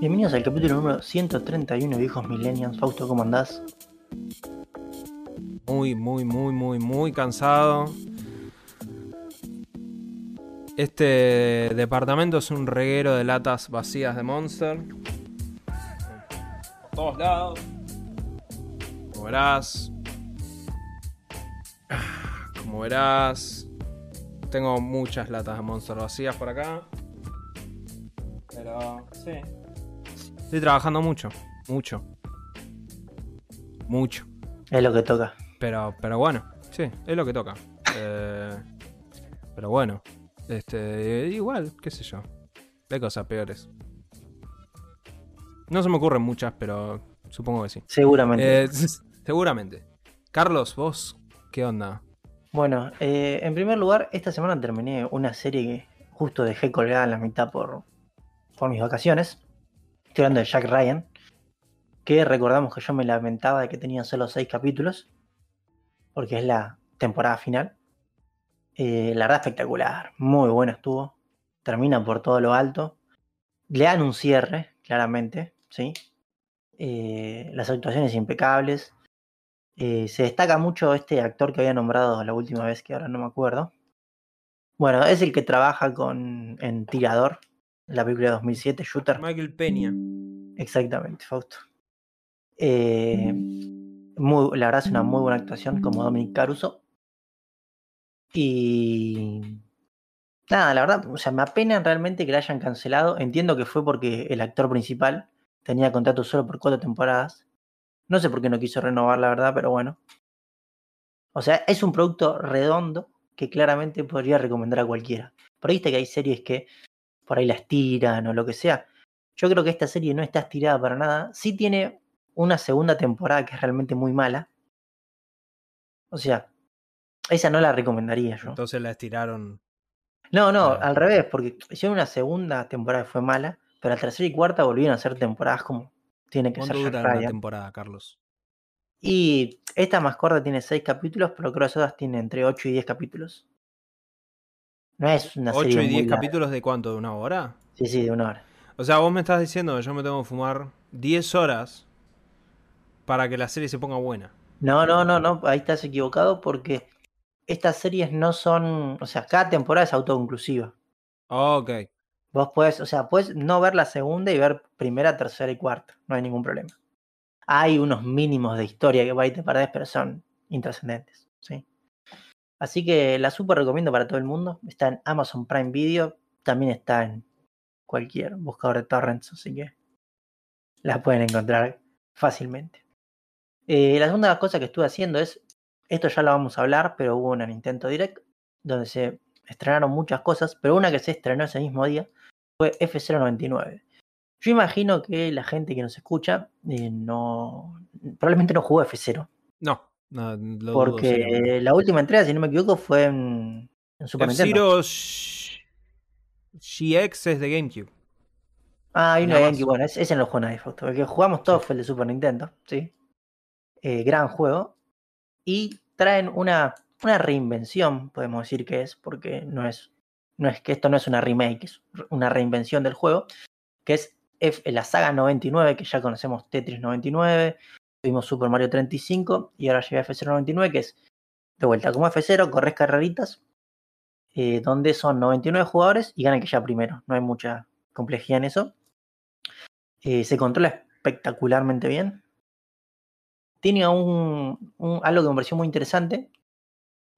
Bienvenidos al capítulo número 131 de Viejos Millennials. Fausto, ¿cómo andás? Muy, muy, muy, muy, muy cansado. Este departamento es un reguero de latas vacías de Monster. Por todos lados. Como verás. Como verás. Tengo muchas latas de Monster vacías por acá. Pero sí. Estoy trabajando mucho. Mucho. Mucho. Es lo que toca. Pero, pero bueno, sí, es lo que toca. Eh, pero bueno, este, igual, qué sé yo. Hay cosas peores. No se me ocurren muchas, pero supongo que sí. Seguramente. Eh, seguramente. Carlos, vos, ¿qué onda? Bueno, eh, en primer lugar, esta semana terminé una serie que justo dejé colgada en la mitad por, por mis vacaciones. Estoy hablando de Jack Ryan. Que recordamos que yo me lamentaba de que tenía solo seis capítulos. Porque es la temporada final. Eh, la verdad espectacular. Muy buena estuvo. Termina por todo lo alto. Le dan un cierre, claramente. ¿sí? Eh, las actuaciones impecables. Eh, se destaca mucho este actor que había nombrado la última vez, que ahora no me acuerdo. Bueno, es el que trabaja con en Tirador, la película de 2007, Shooter. Michael Peña. Exactamente, Fausto. Eh, muy, la verdad es una muy buena actuación como Dominic Caruso. Y nada, la verdad, o sea, me apena realmente que la hayan cancelado. Entiendo que fue porque el actor principal tenía contrato solo por cuatro temporadas. No sé por qué no quiso renovar, la verdad, pero bueno. O sea, es un producto redondo que claramente podría recomendar a cualquiera. Ahí viste que hay series que por ahí las tiran o lo que sea. Yo creo que esta serie no está estirada para nada. Sí tiene una segunda temporada que es realmente muy mala. O sea, esa no la recomendaría yo. Entonces la estiraron. No, no, al revés, porque hicieron una segunda temporada que fue mala, pero la tercera y cuarta volvieron a ser temporadas como tiene que ser ¿Cuánto Jack dura una temporada, Carlos? Y esta más corta tiene seis capítulos, pero creo que las otras tienen entre 8 y 10 capítulos. No es una serie 8 y muy 10 larga. capítulos de cuánto? ¿De una hora? Sí, sí, de una hora. O sea, vos me estás diciendo que yo me tengo que fumar 10 horas para que la serie se ponga buena. No, no, no, no, ahí estás equivocado porque estas series no son, o sea, cada temporada es autoconclusiva. Ok. Vos podés, o sea, puedes no ver la segunda y ver primera, tercera y cuarta, no hay ningún problema. Hay unos mínimos de historia que por ahí te perdés, pero son intrascendentes, ¿sí? Así que la super recomiendo para todo el mundo. Está en Amazon Prime Video, también está en cualquier buscador de torrents, así que la pueden encontrar fácilmente. Eh, la segunda cosa que estuve haciendo es, esto ya lo vamos a hablar, pero hubo una Nintendo Direct donde se estrenaron muchas cosas, pero una que se estrenó ese mismo día fue F099. Yo imagino que la gente que nos escucha eh, no probablemente no jugó F0, No, no lo dudo porque la última entrega, si no me equivoco, fue en, en Super Nintendo. GX es de GameCube. Ah, hay una nada de. GameCube, bueno, ese, ese no lo jugó nadie. El que jugamos todos fue el de Super Nintendo, ¿sí? Eh, gran juego. Y traen una, una reinvención, podemos decir que es, porque no es, no es que esto no es una remake, es una reinvención del juego, que es F- la saga 99, que ya conocemos Tetris 99, tuvimos Super Mario 35 y ahora llega F099, que es de vuelta como F0, corres carreritas, eh, donde son 99 jugadores y gana el que ya primero. No hay mucha complejidad en eso. Eh, se controla espectacularmente bien. Tiene un, un- algo que me pareció muy interesante,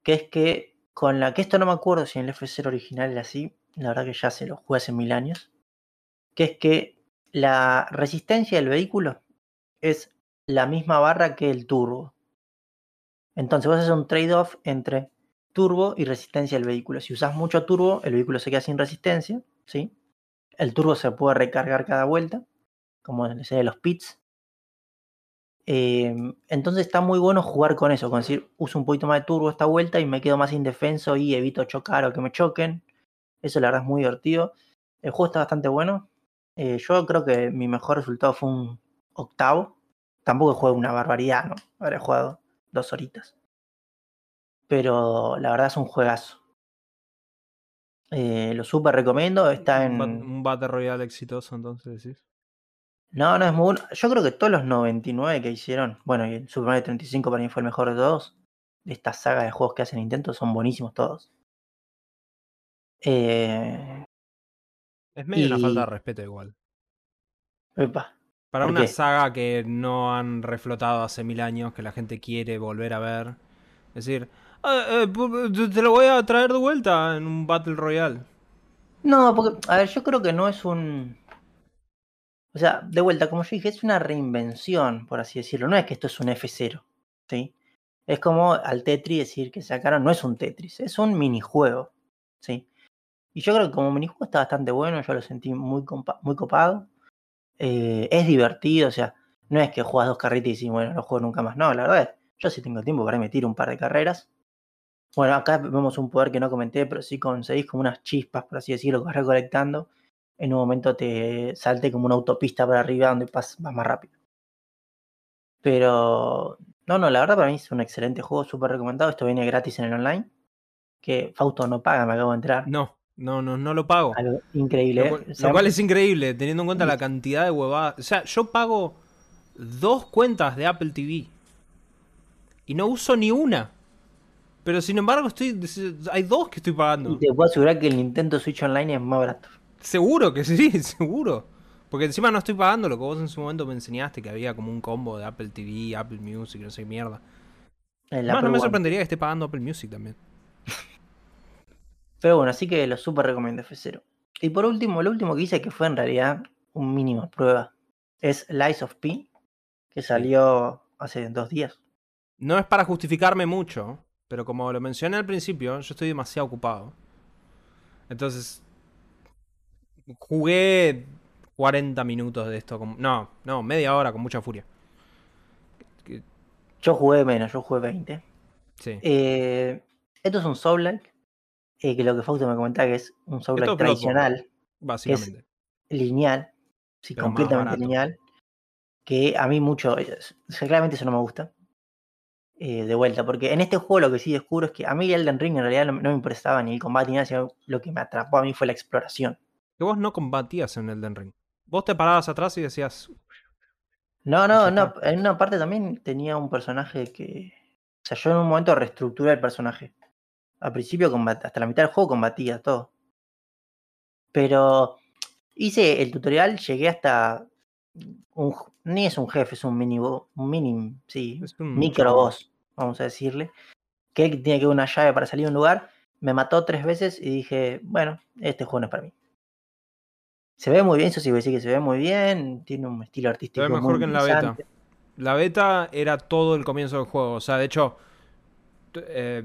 que es que con la que esto no me acuerdo si en el F0 original era así, la verdad que ya se lo jugué hace mil años, que es que la resistencia del vehículo es la misma barra que el turbo. Entonces vos haces un trade-off entre turbo y resistencia del vehículo. Si usas mucho turbo, el vehículo se queda sin resistencia, ¿sí? El turbo se puede recargar cada vuelta, como en serie de los pits. Eh, entonces está muy bueno jugar con eso, con decir, uso un poquito más de turbo esta vuelta y me quedo más indefenso y evito chocar o que me choquen. Eso la verdad es muy divertido. El juego está bastante bueno. Eh, yo creo que mi mejor resultado fue un octavo. Tampoco juego una barbaridad, ¿no? Habré jugado dos horitas. Pero la verdad es un juegazo. Eh, lo súper recomiendo. Está en. un Battle Royale exitoso, entonces decís. No, no es muy bueno. Yo creo que todos los 99 que hicieron, bueno, y el Super Mario 35 para mí fue el mejor de todos, de esta saga de juegos que hacen Nintendo, son buenísimos todos. Eh, Es medio una falta de Y- respeto igual. epa, Para ¿Por una qué? saga que no han reflotado hace mil años, que la gente quiere volver a ver. Es decir, "Ah, eh, te lo voy a traer de vuelta en un Battle Royale. No, porque, a ver, yo creo que no es un. O sea, de vuelta, como yo dije, es una reinvención, por así decirlo. No es que esto es un F0, ¿sí? Es como al Tetris decir que sacaron, no es un Tetris, es un minijuego, ¿sí? Y yo creo que como minijuego está bastante bueno, yo lo sentí muy copado. Eh, es divertido, o sea, no es que juegas dos carritas y bueno, no juego nunca más. No, la verdad es, yo sí tengo tiempo para meter un par de carreras. Bueno, acá vemos un poder que no comenté, pero sí conseguís como unas chispas, por así decirlo, que vas recolectando. En un momento te salte como una autopista para arriba donde pas- vas más rápido. Pero, no, no, la verdad para mí es un excelente juego, súper recomendado. Esto viene gratis en el online. Que Fausto no paga, me acabo de entrar. No, no, no, no lo pago. Algo increíble. Lo ¿eh? cual, O lo sea, cual es increíble, teniendo en cuenta la cantidad de huevadas. O sea, yo pago dos cuentas de Apple TV y no uso ni una. Pero sin embargo, estoy hay dos que estoy pagando. Y te puedo asegurar que el Nintendo Switch Online es más barato. Seguro que sí, seguro. Porque encima no estoy pagando lo que vos en su momento me enseñaste, que había como un combo de Apple TV, Apple Music, no sé qué mierda. El Más, Apple no me sorprendería que esté pagando Apple Music también. Pero bueno, así que lo súper recomiendo F0. Y por último, lo último que hice, que fue en realidad un mínimo prueba, es Lies of P, que salió hace dos días. No es para justificarme mucho, pero como lo mencioné al principio, yo estoy demasiado ocupado. Entonces, jugué 40 minutos de esto. con- no, no, media hora con mucha furia. Yo jugué menos, yo jugué 20. Sí. Eh, esto es un Soul-like, eh, que lo que Fausto me comentaba que es un Soul-like Esto tradicional, básicamente. lineal, sí, Pero completamente lineal, que a mí mucho, es- o sea, claramente eso no me gusta. Eh, de vuelta, porque en este juego lo que sí descubro es que a mí Elden Ring en realidad no, no me interesaba ni el combate ni nada, sino lo que me atrapó a mí fue la exploración. Que vos no combatías en Elden Ring. Vos te parabas atrás y decías, No, no, no, en una parte también tenía un personaje que... O sea, yo en un momento reestructuré el personaje. Al principio, combat- hasta la mitad del juego combatía todo. Pero hice el tutorial, llegué hasta... Un, ni es un jefe, es un mini, un mini, sí, Es un micro boss, vamos a decirle. Que tiene que una llave para salir de un lugar. Me mató tres veces y dije, bueno, este juego no es para mí. Se ve muy bien, eso sí voy a decir que se ve muy bien, tiene un estilo artístico mejor muy que en la beta. La beta era todo el comienzo del juego. O sea, de hecho, eh,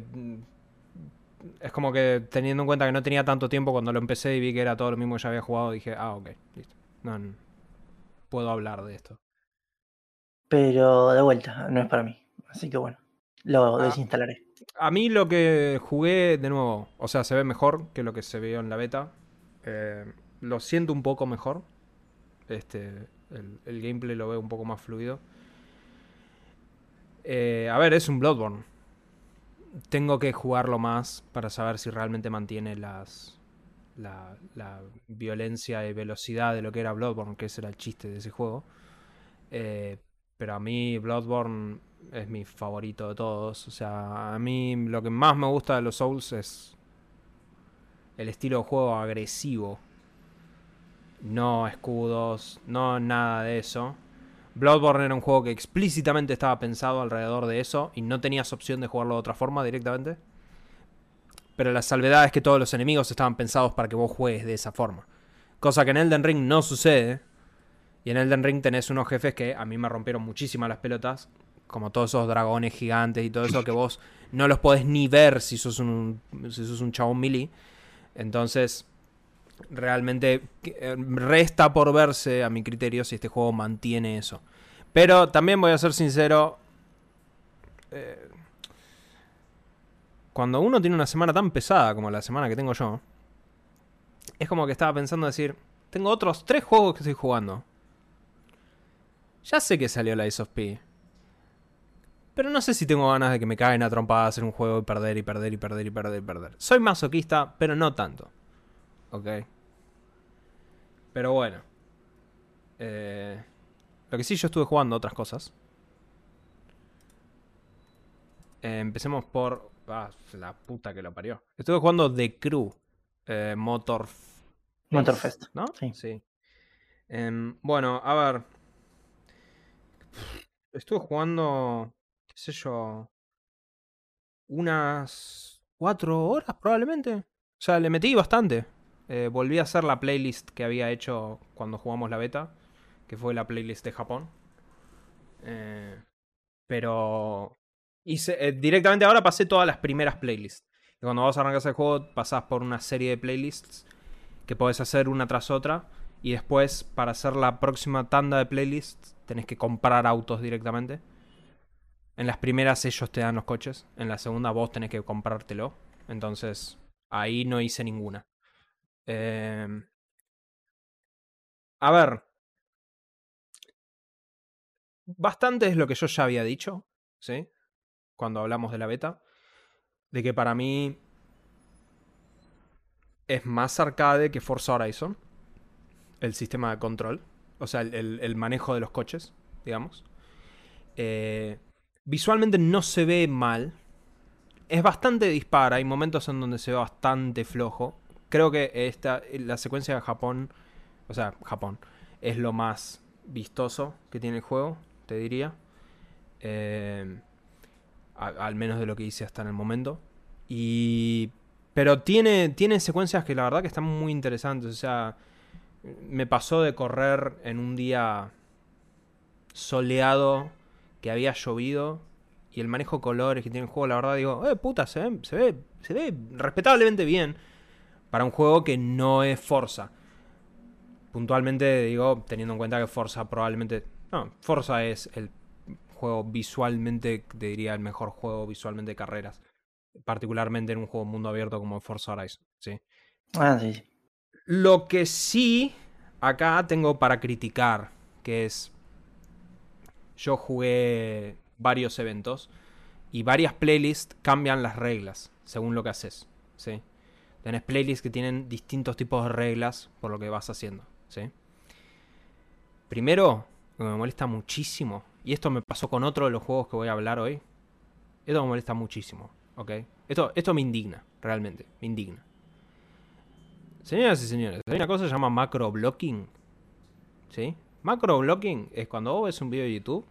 es como que teniendo en cuenta que no tenía tanto tiempo cuando lo empecé y vi que era todo lo mismo que ya había jugado, dije, ah, ok, listo. No, no, puedo hablar de esto. Pero de vuelta, no es para mí. Así que bueno, lo Ah. desinstalaré. A mí lo que jugué, de nuevo, o sea, se ve mejor que lo que se vio en la beta. Eh, lo siento un poco mejor. Este, el, el gameplay lo veo un poco más fluido. Eh, a ver, es un Bloodborne. Tengo que jugarlo más para saber si realmente mantiene las la, la violencia y velocidad de lo que era Bloodborne, que ese era el chiste de ese juego. Eh, pero a mí Bloodborne es mi favorito de todos. O sea, a mí lo que más me gusta de los Souls es el estilo de juego agresivo. No escudos, no nada de eso. Bloodborne era un juego que explícitamente estaba pensado alrededor de eso y no tenías opción de jugarlo de otra forma directamente. Pero la salvedad es que todos los enemigos estaban pensados para que vos juegues de esa forma. Cosa que en Elden Ring no sucede. Y en Elden Ring tenés unos jefes que a mí me rompieron muchísimas las pelotas. Como todos esos dragones gigantes y todo eso que vos no los podés ni ver si sos un, si sos un chabón melee. Entonces, realmente eh, resta por verse a mi criterio si este juego mantiene eso. Pero también voy a ser sincero. eh, cuando uno tiene una semana tan pesada como la semana que tengo yo, es como que estaba pensando decir, tengo otros tres juegos que estoy jugando. Ya sé que salió la Ace of P. Pero no sé si tengo ganas de que me caigan a trompadas en un juego y perder y perder y perder y perder y perder. Soy masoquista, pero no tanto. ¿Ok? Pero bueno. Eh, Lo que sí, yo estuve jugando otras cosas. Eh, empecemos por. Ah, la puta que lo parió. Estuve jugando The Crew. Eh, Motor. Motorfest. ¿No? Sí. Em, bueno, a ver. Estuve jugando. ¿Qué sé yo? Unas. Cuatro horas probablemente. O sea, le metí bastante. Eh, volví a hacer la playlist que había hecho cuando jugamos la beta. Que fue la playlist de Japón. Eh, pero. Hice, eh, directamente ahora pasé todas las primeras playlists. Y cuando vas a arrancar el juego, pasás por una serie de playlists que podés hacer una tras otra. Y después, para hacer la próxima tanda de playlists, tenés que comprar autos directamente. En las primeras ellos te dan los coches. En la segunda vos tenés que comprártelo. Entonces, ahí no hice ninguna. Eh... A ver. Bastante es lo que yo ya había dicho. ¿Sí? Cuando hablamos de la beta. De que para mí es más arcade que Forza Horizon. El sistema de control. O sea, el, el manejo de los coches, digamos. Eh, visualmente no se ve mal. Es bastante dispara. Hay momentos en donde se ve bastante flojo. Creo que esta, la secuencia de Japón. O sea, Japón. Es lo más vistoso que tiene el juego, te diría. Eh, al menos de lo que hice hasta en el momento. Y pero tiene, tiene secuencias que la verdad que están muy interesantes. O sea, me pasó de correr en un día soleado, que había llovido, y el manejo de colores que tiene el juego, la verdad digo, eh, puta, se ve, se ve, se ve respetablemente bien para un juego que no es Forza. Puntualmente digo, teniendo en cuenta que Forza probablemente... No, Forza es el juego visualmente, te diría, el mejor juego visualmente de carreras particularmente en un juego mundo abierto como Forza Horizon, ¿sí? Ah, sí. Lo que sí acá tengo para criticar, que es yo jugué varios eventos y varias playlists cambian las reglas según lo que haces, ¿sí? Tenés playlists que tienen distintos tipos de reglas por lo que vas haciendo, ¿sí? Primero, que me molesta muchísimo, y esto me pasó con otro de los juegos que voy a hablar hoy, esto me molesta muchísimo. ¿ok? Esto, esto me indigna, realmente, me indigna. Señoras y señores, hay una cosa que se llama macro blocking. ¿Sí? Macro es cuando vos ves un video de YouTube,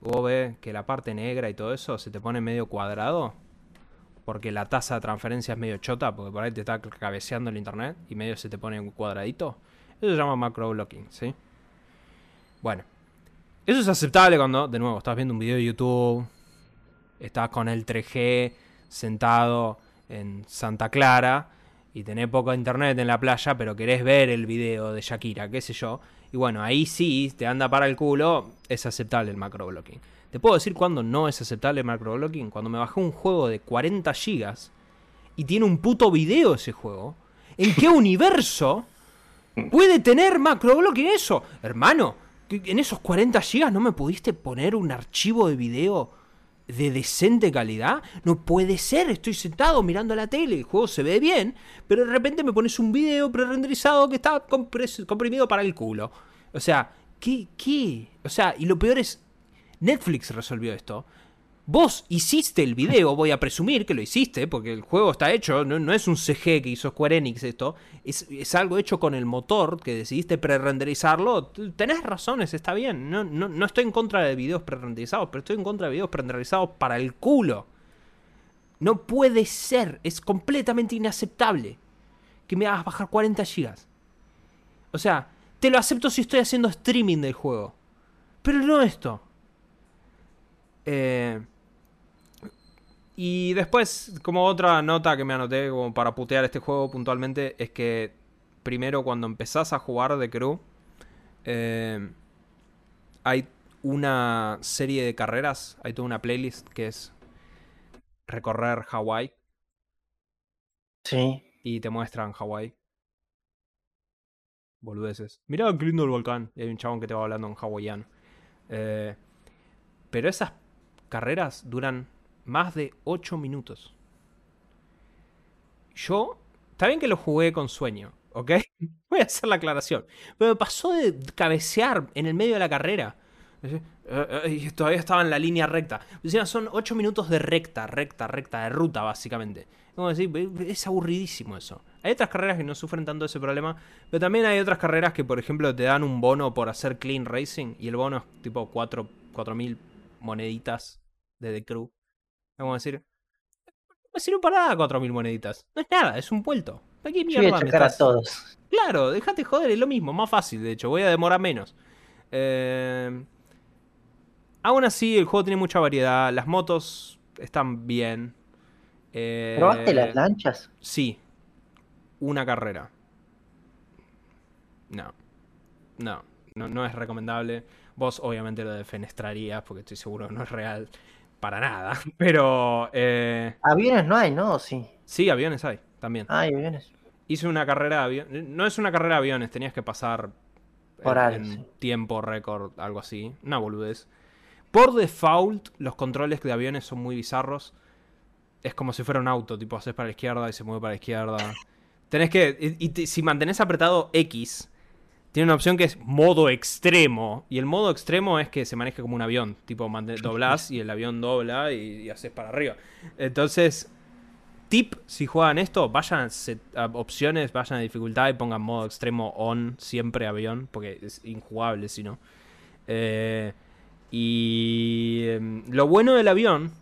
vos ves que la parte negra y todo eso se te pone medio cuadrado, porque la tasa de transferencia es medio chota, porque por ahí te está cabeceando el internet y medio se te pone un cuadradito. Eso se llama macro blocking, ¿sí? Bueno, eso es aceptable cuando, de nuevo, estás viendo un video de YouTube, estás con el 3G sentado en Santa Clara y tenés poco internet en la playa, pero querés ver el video de Shakira, qué sé yo. Y bueno, ahí sí te anda para el culo, es aceptable el macroblocking. Te puedo decir cuándo no es aceptable el macroblocking. Cuando me bajé un juego de 40 gigas y tiene un puto video ese juego. ¿En qué universo puede tener macroblocking eso? Hermano, en esos 40 gigas no me pudiste poner un archivo de video de decente calidad. No puede ser, estoy sentado mirando la tele, el juego se ve bien, pero de repente me pones un video pre-renderizado que está comprimido para el culo. O sea, ¿qué? ¿Qué? O sea, y lo peor es, Netflix resolvió esto. Vos hiciste el video, voy a presumir que lo hiciste, porque el juego está hecho, no, es un CG que hizo Square Enix esto, es, algo hecho con el motor que decidiste pre-renderizarlo. Tenés razones, está bien. No, no, no estoy en contra de videos pre-renderizados, pero estoy en contra de videos pre-renderizados para el culo. No puede ser, es completamente inaceptable que me hagas bajar 40 GB. O sea, te lo acepto si estoy haciendo streaming del juego, pero no esto. Eh, y después, como otra nota que me anoté como para putear este juego puntualmente, es que primero cuando empezás a jugar de crew, eh, hay una serie de carreras, hay toda una playlist que es recorrer Hawái. Sí. Y te muestran Hawái. Boludeces. Mirá qué lindo el volcán. Y hay un chabón que te va hablando en hawaiano. Eh, pero esas carreras duran más de 8 minutos. Yo, está bien que lo jugué con sueño, ¿ok? Voy a hacer la aclaración. Pero me pasó de cabecear en el medio de la carrera. Eh, eh, Y todavía estaba en la línea recta. Sea, son 8 minutos de recta, recta, recta, de ruta, básicamente. Es aburridísimo eso. Hay otras carreras que no sufren tanto ese problema, pero también hay otras carreras que, por ejemplo, te dan un bono por hacer clean racing y el bono es tipo 4 mil moneditas de The Crew. Vamos a decir, no sirve para nada 4.000 moneditas. No es nada, es un vuelto. ¿Para qué mierda me chocar a estás- todos. Claro, déjate joder, es lo mismo, más fácil, de hecho, voy a demorar menos. Eh, Aún así, el juego tiene mucha variedad, las motos están bien. Eh, ¿Probaste las lanchas? Sí, una carrera. No, no, no, no es recomendable. Vos obviamente lo defenestrarías porque estoy seguro que no es real para nada. Pero eh, Aviones no hay, ¿no? Sí. sí, aviones hay también. Ah, hay aviones. Hice una carrera de aviones. No es una carrera de aviones, tenías que pasar Horario, en sí. tiempo récord, algo así. Una boludez. Por default, los controles de aviones son muy bizarros. Es como si fuera un auto, tipo haces para la izquierda y se mueve para la izquierda. Tenés que. Y, y si mantenés apretado X, tiene una opción que es modo extremo. Y el modo extremo es que se maneja como un avión. Tipo, doblás y el avión dobla y, y haces para arriba. Entonces, tip, si juegan esto, vayan a opciones, vayan a dificultad y pongan modo extremo on, siempre avión, porque es injugable si no. Eh, y em, lo bueno del avión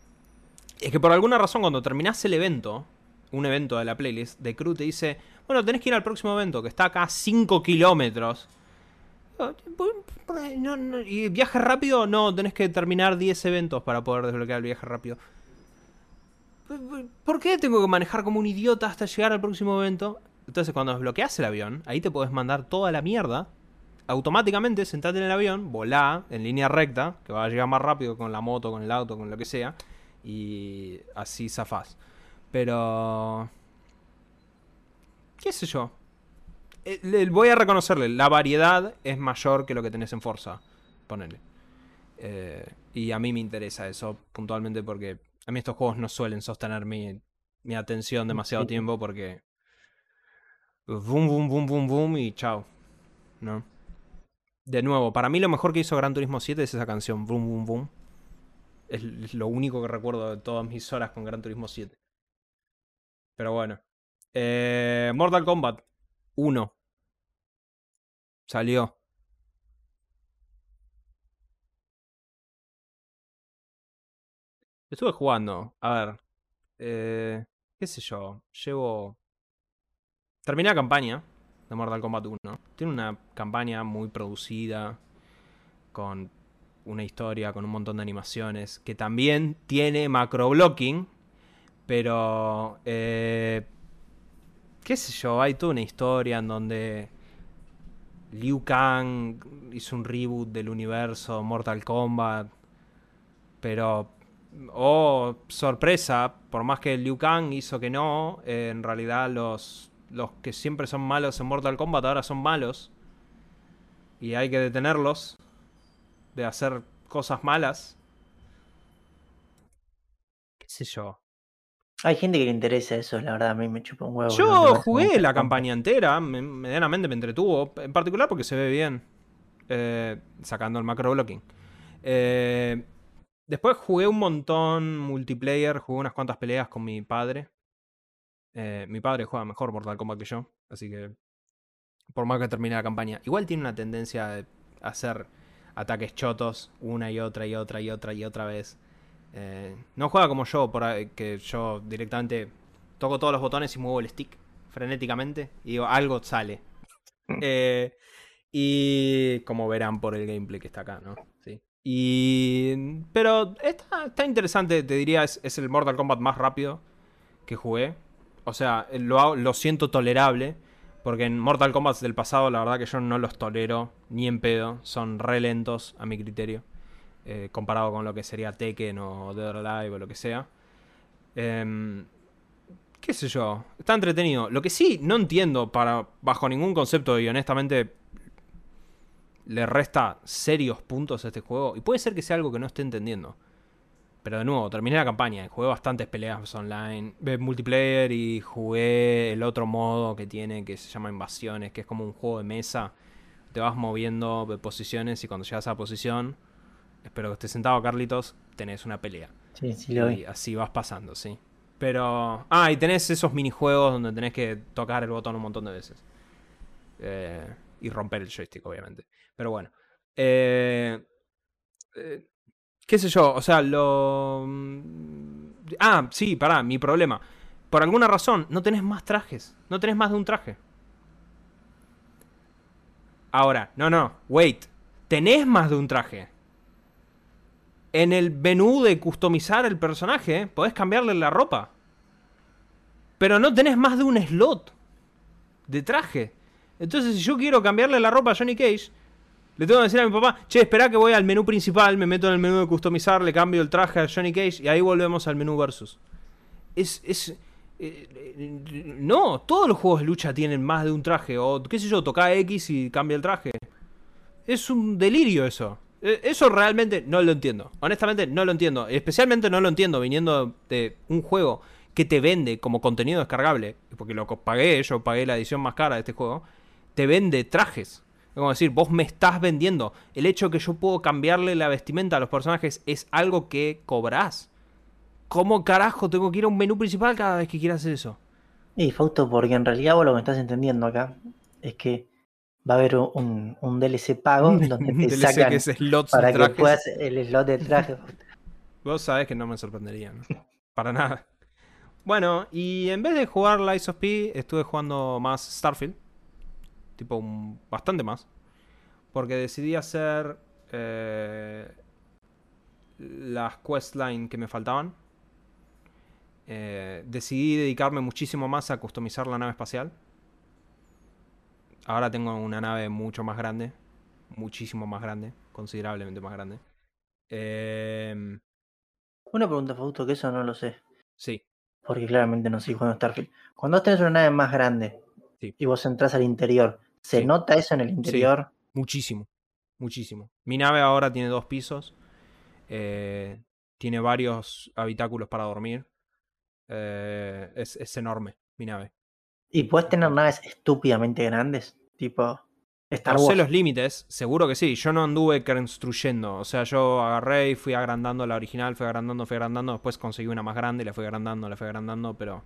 es que por alguna razón cuando terminás el evento, un evento de la playlist, de Crew te dice, bueno, tenés que ir al próximo evento, que está acá a 5 kilómetros. No, ¿Y viaje rápido? No, tenés que terminar 10 eventos para poder desbloquear el viaje rápido. ¿Por qué tengo que manejar como un idiota hasta llegar al próximo evento? Entonces, cuando desbloqueas el avión, ahí te puedes mandar toda la mierda. Automáticamente, sentate en el avión, volá en línea recta, que va a llegar más rápido con la moto, con el auto, con lo que sea. Y así zafás. Pero. ¿Qué sé yo? Eh, le- voy a reconocerle, la variedad es mayor que lo que tenés en Forza. Ponele. Eh, y a mí me interesa eso puntualmente porque a mí estos juegos no suelen sostener mi, mi atención demasiado Sí. tiempo porque. Boom, boom, boom, boom, boom y chao. ¿No? De nuevo, para mí lo mejor que hizo Gran Turismo 7 es esa canción, Boom, boom, boom. Es lo único que recuerdo de todas mis horas con Gran Turismo 7. Pero bueno. Eh, Mortal Kombat 1. Salió. Estuve jugando. A ver. Eh, ¿Qué sé yo? Llevo. Terminé la campaña de Mortal Kombat 1. Tiene una campaña muy producida. Con una historia, con un montón de animaciones. Que también tiene macroblocking. Pero. eh, qué sé yo, hay toda una historia en donde Liu Kang hizo un reboot del universo Mortal Kombat. Pero, oh, sorpresa, por más que Liu Kang hizo que no, en realidad los, los que siempre son malos en Mortal Kombat ahora son malos. Y hay que detenerlos de hacer cosas malas. ¿Qué sé yo? Hay gente que le interesa eso, la verdad, a mí me chupa un huevo. Yo jugué la campaña entera, me- medianamente me entretuvo, en particular porque se ve bien, eh, sacando el macroblocking. Eh, después jugué un montón multiplayer, jugué unas cuantas peleas con mi padre. Eh, mi padre juega mejor Mortal Kombat que yo, así que por más que termine la campaña, igual tiene una tendencia de hacer ataques chotos una y otra y otra y otra y otra vez. Eh, no juega como yo, por ahí, que yo directamente toco todos los botones y muevo el stick frenéticamente y digo, algo sale. Eh, y como verán por el gameplay que está acá, ¿no? Sí. Y, pero está, está interesante, te diría, es, es el Mortal Kombat más rápido que jugué. O sea, lo, lo siento tolerable. Porque en Mortal Kombat del pasado, la verdad que yo no los tolero ni en pedo. Son re lentos a mi criterio. Eh, comparado con lo que sería Tekken o Dead or Alive o lo que sea. Em, qué sé yo, está entretenido. Lo que sí no entiendo para bajo ningún concepto y honestamente le resta serios puntos a este juego y puede ser que sea algo que no esté entendiendo. Pero de nuevo, terminé la campaña. Jugué bastantes peleas online, eh, multiplayer y jugué el otro modo que tiene que se llama Invasiones, que es como un juego de mesa. Te vas moviendo de posiciones y cuando llegas a posición, espero que estés sentado, Carlitos, tenés una pelea. Sí, sí lo Y vi. así vas pasando, sí. Pero. Ah, y tenés esos minijuegos donde tenés que tocar el botón un montón de veces. Eh, y romper el joystick, obviamente. Pero bueno. Eh, eh, ¿Qué sé yo? O sea, lo. mm, Ah, sí, pará, mi problema. Por alguna razón, no tenés más trajes. No tenés más de un traje. Ahora, no, no, wait. Tenés más de un traje. En el menú de customizar el personaje, podés cambiarle la ropa. Pero no tenés más de un slot de traje. Entonces, si yo quiero cambiarle la ropa a Johnny Cage, le tengo que decir a mi papá, che, espera que voy al menú principal, me meto en el menú de customizar, le cambio el traje a Johnny Cage y ahí volvemos al menú versus. Es. es eh, eh, no, todos los juegos de lucha tienen más de un traje. O qué sé yo, toca X y cambia el traje. Es un delirio eso. Eh, Eso realmente no lo entiendo. Honestamente no lo entiendo. Especialmente no lo entiendo viniendo de un juego que te vende como contenido descargable. Porque lo pagué, yo pagué la edición más cara de este juego. Te vende trajes. Es como decir, vos me estás vendiendo. El hecho que yo puedo cambiarle la vestimenta a los personajes es algo que cobrás. ¿Cómo carajo tengo que ir a un menú principal cada vez que quiera hacer eso? Y Fausto, porque en realidad vos lo que estás entendiendo acá es que va a haber un, un DLC pago donde te sacan que es slots para que puedas el slot de traje. Vos sabés que no me sorprendería, ¿no? Para nada. Bueno, y en vez de jugar Lies of P, estuve jugando más Starfield. Tipo, un- bastante más. Porque decidí hacer eh, las questline que me faltaban. Eh, decidí dedicarme muchísimo más a customizar la nave espacial. Ahora tengo una nave mucho más grande. Muchísimo más grande. Considerablemente más grande. Eh, Una pregunta, Fausto, que eso no lo sé. sí. Porque claramente no estoy jugando Starfield. Cuando vos tenés una nave más grande Sí. y vos entras al interior, ¿se Sí. nota eso en el interior? Muchísimo, muchísimo. Mi nave ahora tiene dos pisos. eh, tiene varios habitáculos para dormir. eh, es, es enorme mi nave. ¿Y puedes tener naves estúpidamente grandes? Tipo Star No sé Wars. los límites, seguro que sí. Yo no anduve construyendo. O sea, yo agarré y fui agrandando la original, fui agrandando, fui agrandando. Después conseguí una más grande, la fui agrandando, la fui agrandando, pero.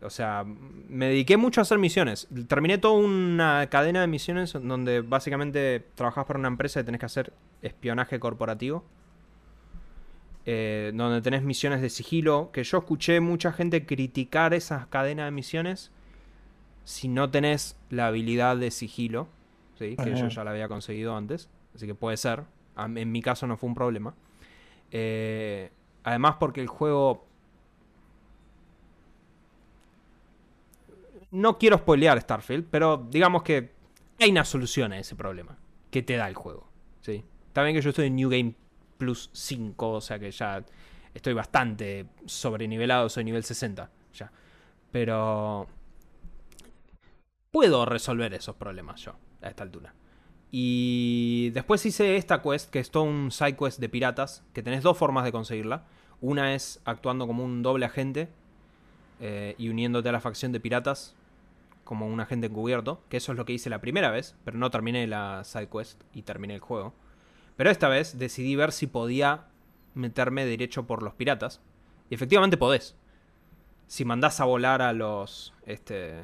O sea, me dediqué mucho a hacer misiones. Terminé toda una cadena de misiones donde básicamente trabajás para una empresa y tenés que hacer espionaje corporativo. Eh, donde tenés misiones de sigilo. Que yo escuché mucha gente criticar esas cadenas de misiones si no tenés la habilidad de sigilo. ¿sí? Que yo ya la había conseguido antes. Así que puede ser. En mi caso no fue un problema. Eh, además porque el juego... No quiero spoilear Starfield, pero digamos que hay una solución a ese problema que te da el juego. ¿sí? Está bien que yo estoy en New Game Plus 5, o sea que ya estoy bastante sobrenivelado, soy nivel 60 ya. Pero puedo resolver esos problemas yo a esta altura. Y después hice esta quest, que es todo un side quest de piratas, que tenés dos formas de conseguirla. Una es actuando como un doble agente eh, y uniéndote a la facción de piratas como un agente encubierto, que eso es lo que hice la primera vez, pero no terminé la side quest y terminé el juego. Pero esta vez decidí ver si podía meterme derecho por los piratas. Y efectivamente podés. Si mandás a volar a los. Este.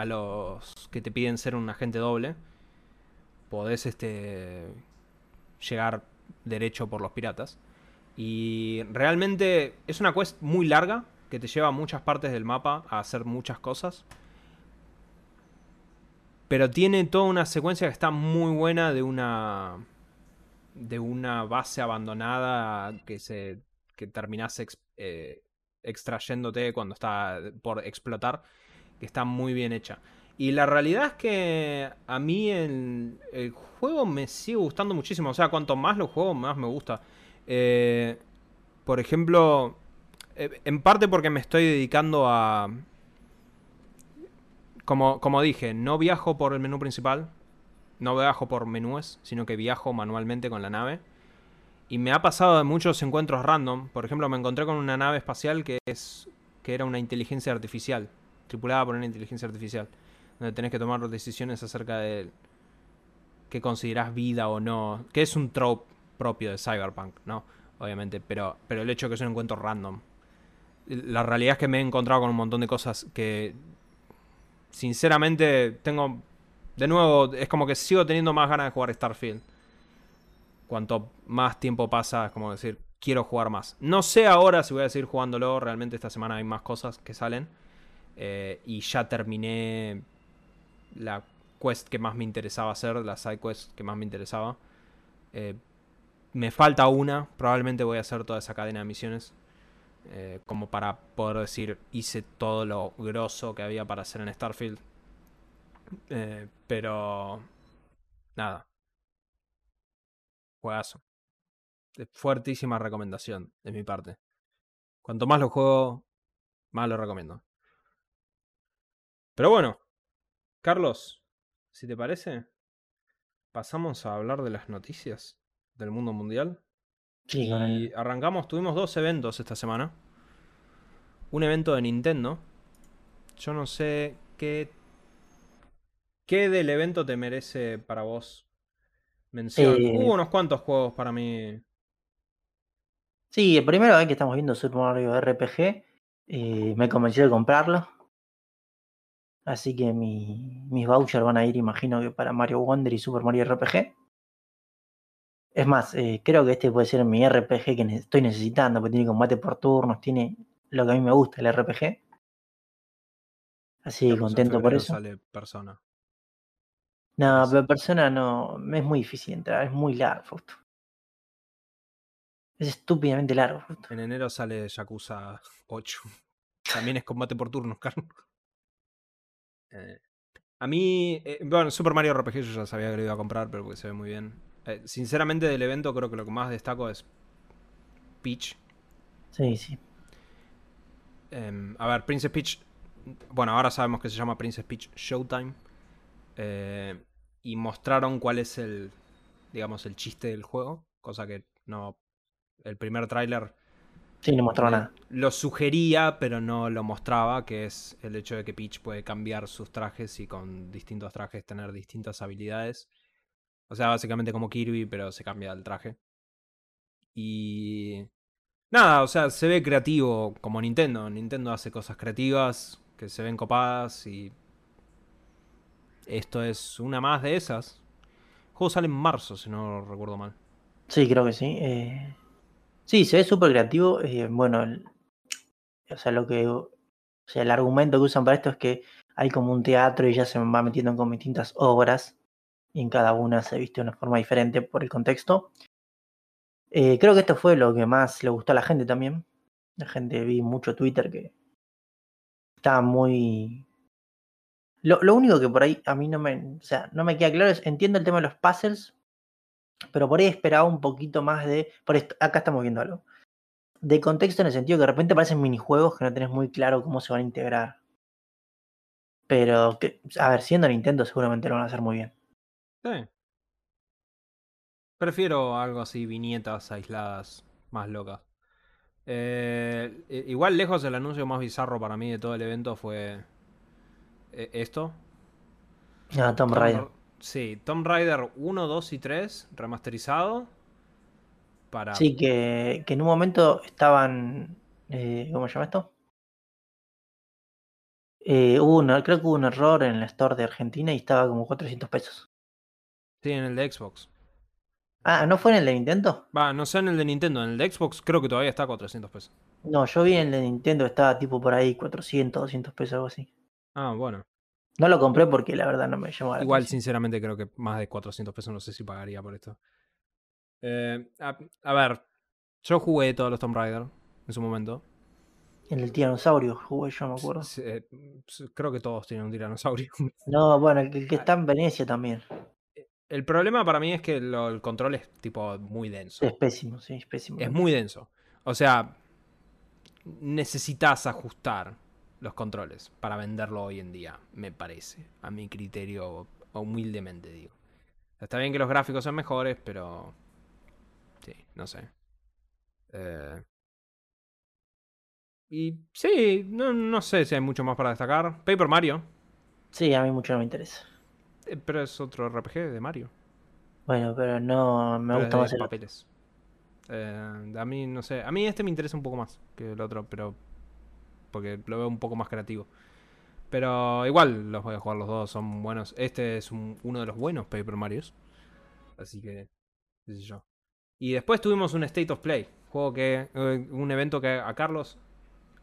A los que te piden ser un agente doble. Podés este. llegar derecho por los piratas. Y realmente es una quest muy larga. Que te lleva a muchas partes del mapa a hacer muchas cosas. Pero tiene toda una secuencia que está muy buena de una. de una base abandonada que se. que terminás eh, extrayéndote cuando está por explotar. Que está muy bien hecha. Y la realidad es que a mí el, el juego me sigue gustando muchísimo. O sea, cuanto más lo juego, más me gusta. Eh, por ejemplo, eh, en parte porque me estoy dedicando a... Como, como dije, no viajo por el menú principal, no viajo por menúes, sino que viajo manualmente con la nave. Y me ha pasado de muchos encuentros random. Por ejemplo, me encontré con una nave espacial que es que era una inteligencia artificial, tripulada por una inteligencia artificial, donde tenés que tomar decisiones acerca de qué considerás vida o no, que es un trope propio de Cyberpunk, ¿no? Obviamente, pero, pero el hecho de que es un encuentro random. La realidad es que me he encontrado con un montón de cosas que, sinceramente, tengo... De nuevo, es como que sigo teniendo más ganas de jugar Starfield. Cuanto más tiempo pasa, es como decir, quiero jugar más. No sé ahora si voy a seguir jugándolo, realmente esta semana hay más cosas que salen. Eh, y ya terminé la quest que más me interesaba hacer, la side quest que más me interesaba. Eh, me falta una, probablemente voy a hacer toda esa cadena de misiones. Eh, como para poder decir, hice todo lo grosso que había para hacer en Starfield. pero... Nada. Juegazo fuertísima recomendación de mi parte. Cuanto más lo juego, más lo recomiendo. Pero bueno, Carlos, si te parece, pasamos a hablar de las noticias del mundo mundial. y arrancamos, tuvimos dos eventos esta semana. Un evento de Nintendo. Yo no sé qué. ¿Qué del evento te merece para vos mención? Eh, Hubo unos cuantos juegos para mí Sí, el primero vez que estamos viendo Super Mario RPG, eh, me convenció de comprarlo. Así que mis vouchers van a ir, imagino que para Mario Wonder y Super Mario RPG. Es más, eh, creo que este puede ser mi RPG que estoy necesitando, porque tiene combate por turnos, tiene lo que a mí me gusta, el RPG. Así que contento por eso. sale persona. No, pero persona no, es muy difícil entrar, es muy largo. Es estúpidamente largo. En enero sale Yakuza 8. También es combate por turnos, Carlos. Eh, a mí, eh, bueno, Super Mario RPG yo ya sabía que lo iba a comprar, pero porque se ve muy bien. Eh, sinceramente, del evento creo que lo que más destaco es Peach. Sí, sí. Em, a ver, Princess Peach. Bueno, ahora sabemos que se llama Princess Peach Showtime. y mostraron cuál es el, digamos, el chiste del juego. Cosa que no el primer tráiler Sí, no mostraba nada. Lo sugería, pero no lo mostraba, que es el hecho de que Peach puede cambiar sus trajes y con distintos trajes tener distintas habilidades. O sea, básicamente como Kirby, pero se cambia el traje. Y... Nada, o sea, se ve creativo como Nintendo. Nintendo hace cosas creativas que se ven copadas y... Esto es una más de esas. El juego sale en marzo, si no recuerdo mal. Sí, creo que sí. Eh... Sí, se ve súper creativo. Eh, bueno, o sea, lo que. O sea, el argumento que usan para esto es que hay como un teatro y ya se va metiendo con distintas obras. Y en cada una se viste de una forma diferente por el contexto. Eh, creo que esto fue lo que más le gustó a la gente también. La gente vi mucho Twitter que estaba muy. Lo, lo único que por ahí a mí no me, o sea, no me queda claro es, entiendo el tema de los puzzles, pero por ahí esperaba un poquito más de. Por esto, acá estamos viendo algo. De contexto en el sentido que de repente aparecen minijuegos que no tenés muy claro cómo se van a integrar. Pero, que, a ver, siendo Nintendo seguramente lo van a hacer muy bien. Sí. Prefiero algo así, viñetas aisladas, más locas. Eh, igual lejos el anuncio más bizarro para mí de todo el evento fue eh, esto. Ah, Tom Raider. Sí, Tomb Raider 1, 2 y 3 remasterizado. Para... Sí, que, que en un momento estaban. Eh, ¿Cómo se llama esto? Eh, hubo creo que hubo un error en el store de Argentina y estaba como 400 pesos. Sí, en el de Xbox. Ah, ¿no fue en el de Nintendo? Va, no sé en el de Nintendo, en el de Xbox creo que todavía está a 400 pesos. No, yo vi en el de Nintendo estaba tipo por ahí 400, 200 pesos, algo así. Ah, bueno. No lo compré porque la verdad no me llamó la Igual, sinceramente, creo que más de 400 pesos no sé si pagaría por esto. Eh, a, ver, yo jugué todos los Tomb Raider en su momento. En el tiranosaurio jugué yo, me acuerdo. Eh, creo que todos tienen un tiranosaurio. No, bueno, el que está en Venecia también. Eh, el problema para mí es que el control es tipo muy denso. Es pésimo, sí, es pésimo. Es muy denso. O sea, necesitas ajustar los controles para venderlo hoy en día, me parece, a mi criterio humildemente digo. Está bien que los gráficos son mejores, pero Sí, no sé. Eh, y sí, no, no sé si hay mucho más para destacar. Paper Mario. Sí, a mí mucho no me interesa. Eh, pero es otro RPG de Mario. Bueno, pero no me pero gusta más el papeles. Eh, a mí, no sé. A mí este me interesa un poco más que el otro, pero. Porque lo veo un poco más creativo. Pero igual los voy a jugar los dos, son buenos. Este es un- uno de los buenos Paper Marios. Así que. qué sé yo. Y después tuvimos un State of Play. Juego que. eh, un evento que a Carlos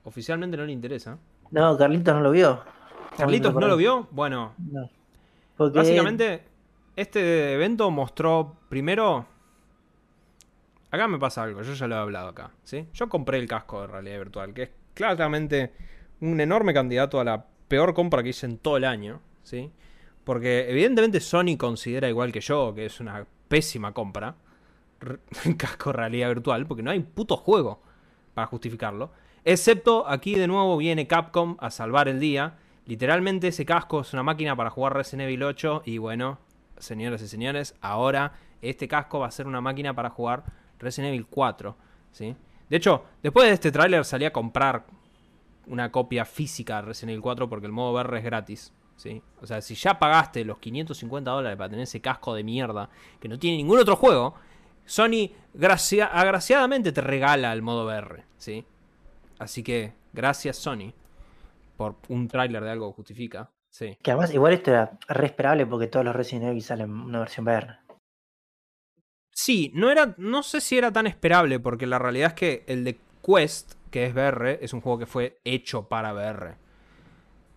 oficialmente no le interesa. No, Carlitos no lo vio. ¿Carlitos no lo vio? Bueno, No. Porque Básicamente, este evento mostró primero. Acá me pasa algo, yo ya lo he hablado acá, ¿sí? Yo compré el casco de realidad virtual, que es claramente un enorme candidato a la peor compra que hice en todo el año, ¿sí? Porque evidentemente Sony considera igual que yo que es una pésima compra casco realidad virtual, porque no hay puto juego para justificarlo. Excepto aquí de nuevo viene Capcom a salvar el día. Literalmente ese casco es una máquina para jugar Resident Evil 8 y bueno, señoras y señores, ahora este casco va a ser una máquina para jugar Resident Evil 4, ¿sí? De hecho, después de este tráiler salí a comprar una copia física de Resident Evil 4 porque el modo VR es gratis, ¿sí? O sea, si ya pagaste los 550 dólares para tener ese casco de mierda que no tiene ningún otro juego, Sony gracia agraciadamente te regala el modo VR, ¿sí? Así que, gracias Sony por un tráiler de algo que justifica, sí. Que además, igual esto era re esperable porque todos los Resident Evil salen en una versión VR. Sí, no era. No sé si era tan esperable, porque la realidad es que el de Quest, que es VR, es un juego que fue hecho para VR.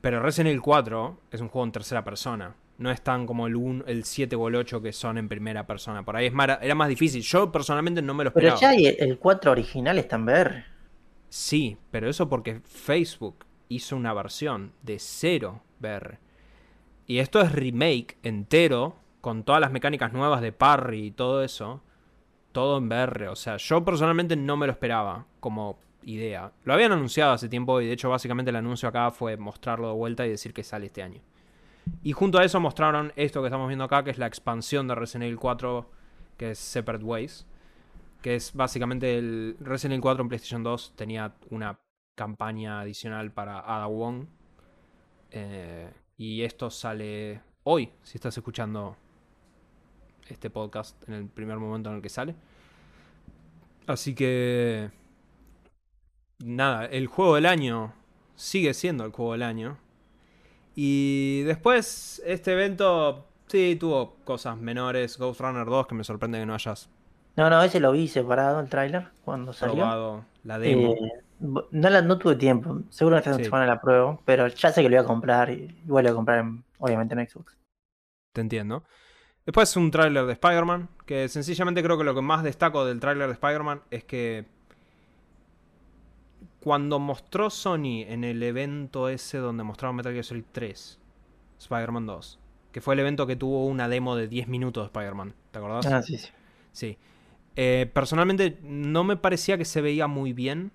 Pero Resident Evil 4 es un juego en tercera persona. No es tan como el, 1, el 7 o el 8 que son en primera persona. Por ahí es mara- era más difícil. Yo personalmente no me lo Pero esperaba. ya hay- el 4 original está en VR. Sí, pero eso porque Facebook hizo una versión de cero VR. Y esto es remake entero, con todas las mecánicas nuevas de parry y todo eso. Todo en VR. O sea, yo personalmente no me lo esperaba como idea. Lo habían anunciado hace tiempo y de hecho básicamente el anuncio acá fue mostrarlo de vuelta y decir que sale este año. Y junto a eso mostraron esto que estamos viendo acá, que es la expansión de Resident Evil 4, que es Separate Ways. Que es básicamente el Resident Evil 4 en PlayStation 2 tenía una campaña adicional para Ada Wong. Eh, y esto sale hoy, si estás escuchando este podcast en el primer momento en el que sale. Así que... Nada, el juego del año sigue siendo el juego del año. Y después, este evento sí tuvo cosas menores. Ghost Runner 2, que me sorprende que no hayas No, no, ese lo vi separado, el tráiler, cuando salió. probado la demo. Eh, no, la- no tuve tiempo. Seguro esta Sí. semana la pruebo, pero ya sé que lo voy a comprar. Y igual lo voy a comprar, en- obviamente, en Xbox. Te entiendo. Después un tráiler de Spider-Man, que sencillamente creo que lo que más destaco del tráiler de Spider-Man es que cuando mostró Sony en el evento ese donde mostraron Metal Gear Solid 3, Spider-Man 2, que fue el evento que tuvo una demo de 10 minutos de Spider-Man, ¿te acordás? Ah, sí, sí. Sí. Eh, personalmente no me parecía que se veía muy bien.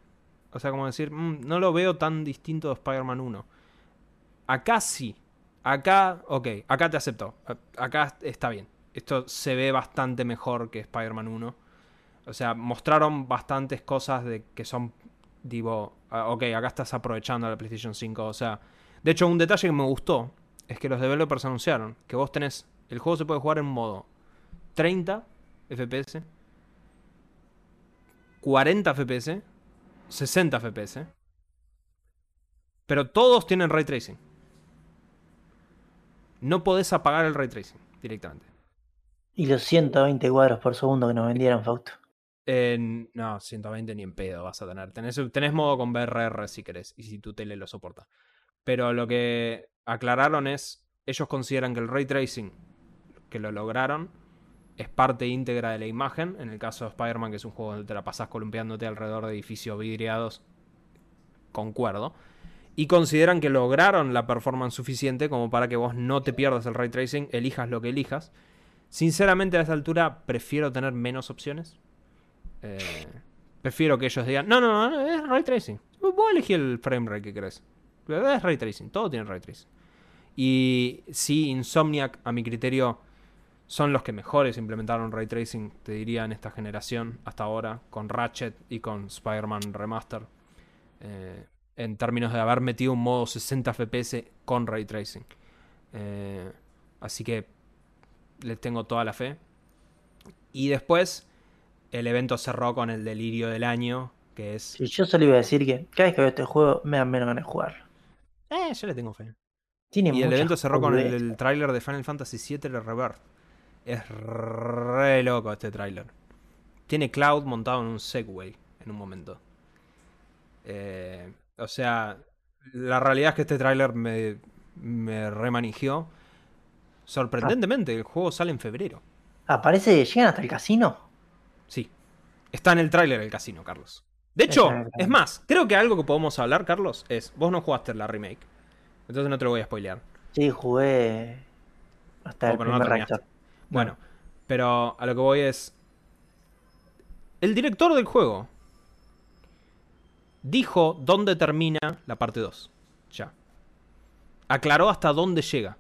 O sea, como decir, "Mm, no lo veo tan distinto de Spider-Man 1. Acá sí. Acá, ok, acá te acepto. Acá está bien. Esto se ve bastante mejor que Spider-Man 1. O sea, mostraron bastantes cosas de que son, digo, ah, ok, acá estás aprovechando la PlayStation 5. O sea, de hecho, un detalle que me gustó es que los developers anunciaron que vos tenés, el juego se puede jugar en modo 30 FPS, 40 FPS, 60 FPS, pero todos tienen ray tracing. No podés apagar el ray tracing directamente. Y los 120 cuadros por segundo que nos vendieron, Fausto. No, 120 ni en pedo vas a tener. Tenés, tenés modo con BRR si querés y si tu tele lo soporta. Pero lo que aclararon es, ellos consideran que el ray tracing, que lo lograron, es parte íntegra de la imagen. En el caso de Spider-Man, que es un juego donde te la pasás columpiándote alrededor de edificios vidriados, concuerdo. Y consideran que lograron la performance suficiente como para que vos no te pierdas el ray tracing, elijas lo que elijas. Sinceramente, a esta altura prefiero tener menos opciones. Eh, prefiero que ellos digan, no, no, no, es ray tracing. Vos elegí el frame rate que querés. Es ray tracing, todo tiene ray tracing. Y sí, Insomniac, a mi criterio, son los que mejores implementaron ray tracing, te diría, en esta generación hasta ahora, con Ratchet y con Spider-Man Remaster. Eh, en términos de haber metido un modo 60 FPS con ray tracing. Eh, así que les tengo toda la fe. Y después el evento cerró con el delirio del año, que es... Sí, yo solo iba a decir que cada vez que veo este juego me dan menos ganas de jugar. Eh, yo le tengo fe. Tiene Y el evento cerró con el, el tráiler de Final Fantasy VII el Rebirth. Es re loco este tráiler. Tiene Cloud montado en un Segway en un momento. Eh, o sea, la realidad es que este tráiler me, me remanigió. Sorprendentemente, el juego sale en febrero. Aparece, llegan hasta el casino. Sí. Está en el tráiler el casino, Carlos. De hecho, es más, creo que algo que podemos hablar, Carlos, es, vos no jugaste la remake. Entonces no te lo voy a spoilear. Sí, jugué hasta Oh, el primer. Bueno, pero a lo que voy es. El director del juego dijo dónde termina la parte 2. Ya. Aclaró hasta dónde llega.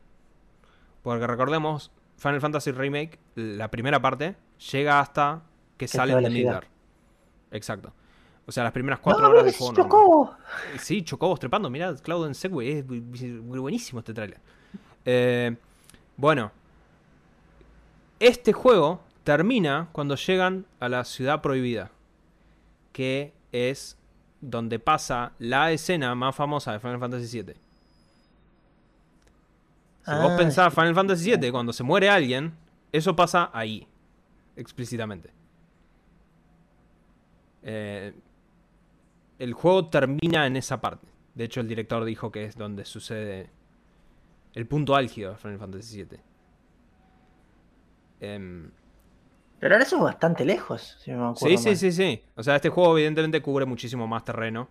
Porque recordemos, Final Fantasy Remake, la primera parte, llega hasta que, Que salen de. Midgar. Exacto. O sea, las primeras cuatro ¡No, horas es juego. Chocobo! Sí, Chocobos trepando. Mirá, Cloud en Segway. Es bu- bu- buenísimo este tráiler. Eh, bueno. Este juego termina cuando llegan a la ciudad prohibida. Que es donde pasa la escena más famosa de Final Fantasy VII. Si vos Ah, pensás. Final Fantasy VII, cuando se muere alguien, eso pasa ahí. Explícitamente. Eh, el juego termina en esa parte. De hecho, el director dijo que es donde sucede el punto álgido de Final Fantasy VII. Em, Pero ahora eso es bastante lejos, si me acuerdo sí, sí, mal, sí, sí. O sea, este juego evidentemente cubre muchísimo más terreno.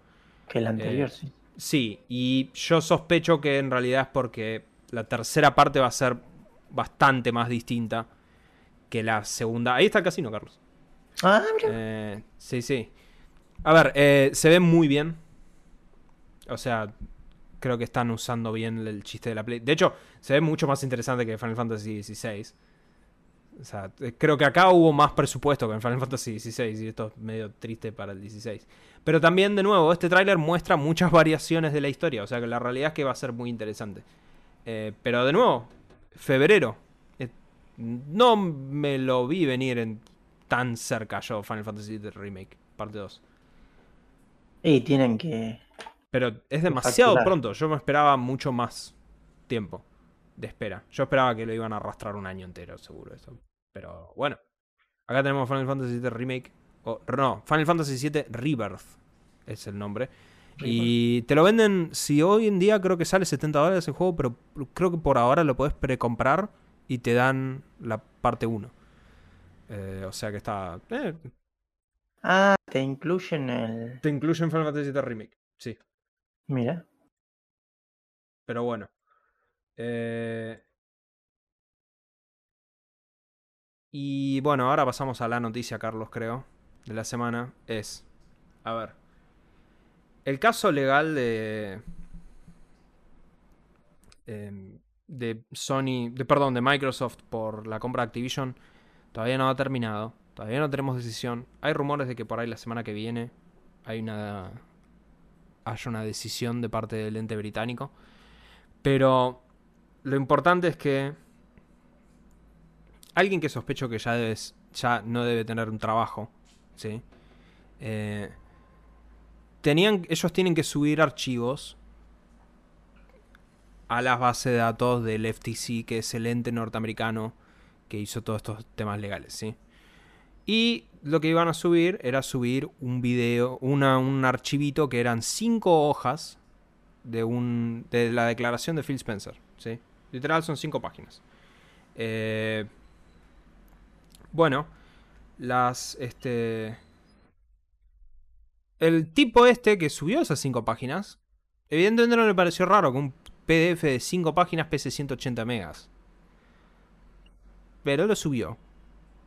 Que el anterior, Eh, sí. Sí, y yo sospecho que en realidad es porque la tercera parte va a ser bastante más distinta que la segunda. Ahí está el casino, Carlos. Ah, mira. Eh, sí, sí. A ver, eh, se ve muy bien. O sea, creo que están usando bien el chiste de la Play. De hecho, se ve mucho más interesante que Final Fantasy XVI. O sea, eh, creo que acá hubo más presupuesto que en Final Fantasy XVI y esto es medio triste para el 16. Pero también, de nuevo, este tráiler muestra muchas variaciones de la historia. O sea que la realidad es que va a ser muy interesante. Eh, pero de nuevo, febrero. Eh, no me lo vi venir en tan cerca yo, Final Fantasy VII Remake, parte 2. Y tienen que. Pero es demasiado Facturar. pronto. Yo me esperaba mucho más tiempo de espera. Yo esperaba que lo iban a arrastrar un año entero, seguro. Eso. Pero bueno. Acá tenemos Final Fantasy VII Remake. O, no, Final Fantasy VII Rebirth es el nombre. Y te lo venden, si hoy en día creo que sale 70 dólares el juego, pero creo que por ahora lo puedes precomprar y te dan la parte 1. Eh, o sea que está... eh, Ah, te incluyen el. te incluyen Final Fantasy VII Remake. Sí. Mira. Pero bueno. Eh, Y bueno, ahora pasamos a la noticia, Carlos, creo, de la semana. Es, a ver, el caso legal de... em, de Sony, de, perdón, de Microsoft por la compra de Activision todavía no ha terminado. Todavía no tenemos decisión. Hay rumores de que por ahí la semana que viene hay una haya una decisión de parte del ente británico. Pero lo importante es que alguien que sospecho que ya, no debe tener un trabajo, ¿sí? Eh, tenían, ellos tienen que subir archivos a las bases de datos del FTC, que es el ente norteamericano que hizo todos estos temas legales, ¿sí? Y lo que iban a subir era subir un video, una, un archivito que eran cinco hojas de, un, de la declaración de Phil Spencer, ¿sí? Literal son cinco páginas. Eh, bueno, las, este... El tipo este que subió esas cinco páginas, evidentemente no le pareció raro que un PDF de cinco páginas pese 180 megas. Pero lo subió.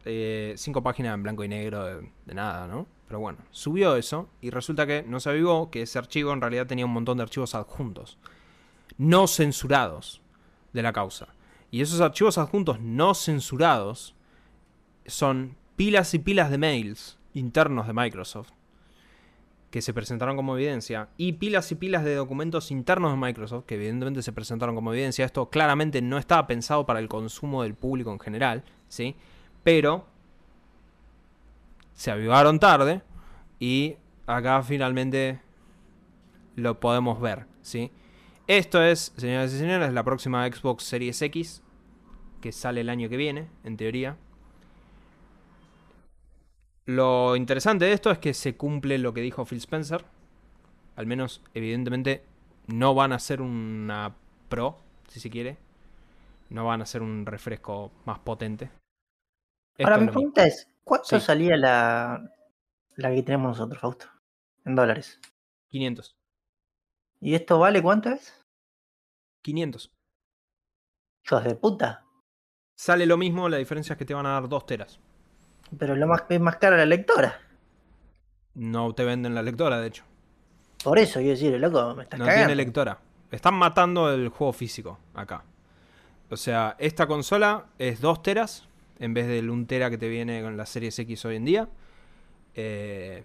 Eh, cinco páginas en blanco y negro de, de nada, ¿no? Pero bueno, subió eso y resulta que no se avivó que ese archivo en realidad tenía un montón de archivos adjuntos, no censurados de la causa. Y esos archivos adjuntos no censurados son pilas y pilas de mails internos de Microsoft que se presentaron como evidencia y pilas y pilas de documentos internos de Microsoft que evidentemente se presentaron como evidencia. Esto claramente no estaba pensado para el consumo del público en general, ¿sí? Pero se avivaron tarde y acá finalmente lo podemos ver, ¿sí? Esto es, señoras y señores, la próxima Xbox Series X que sale el año que viene, en teoría. Lo interesante de esto es que se cumple lo que dijo Phil Spencer. Al menos, evidentemente, no van a ser una Pro, si se quiere. No van a ser un refresco más potente. Ahora, mi pregunta es, ¿cuánto salía la, la que tenemos nosotros, Fausto? En dólares. 500. ¿Y esto vale cuánto es? 500. Hijos de puta. Sale lo mismo, la diferencia es que te van a dar 2 teras. Pero lo más, es más cara la lectora. No te venden la lectora, de hecho. Por eso quiero decir, loco, me estás No cagando. tiene lectora. Están matando el juego físico acá. O sea, esta consola es 2 teras en vez del 1 tera que te viene con la Series X hoy en día. Eh,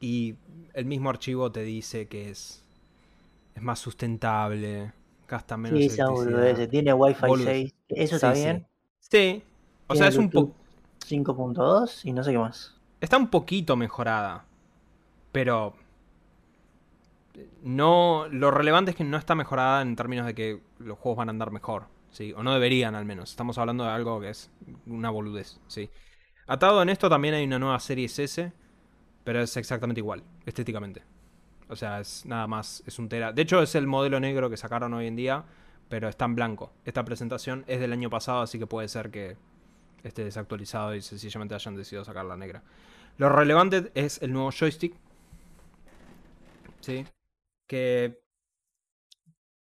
y el mismo archivo te dice que es, es más sustentable, gasta menos Sí, esa boludez, tiene Wi-Fi Boludez. 6. Eso está sí. bien. Sí. O sea, es un poco... 5.2 y no sé qué más. Está un poquito mejorada. Pero. No. Lo relevante es que no está mejorada en términos de que los juegos van a andar mejor. ¿sí? O no deberían al menos. Estamos hablando de algo que es una boludez. ¿sí? Atado en esto también hay una nueva serie S. Pero es exactamente igual, estéticamente. O sea, es nada más. Es un tera. De hecho, es el modelo negro que sacaron hoy en día. Pero está en blanco. Esta presentación es del año pasado, así que puede ser que esté desactualizado y sencillamente hayan decidido sacar la negra. Lo relevante es el nuevo joystick. ¿Sí? Que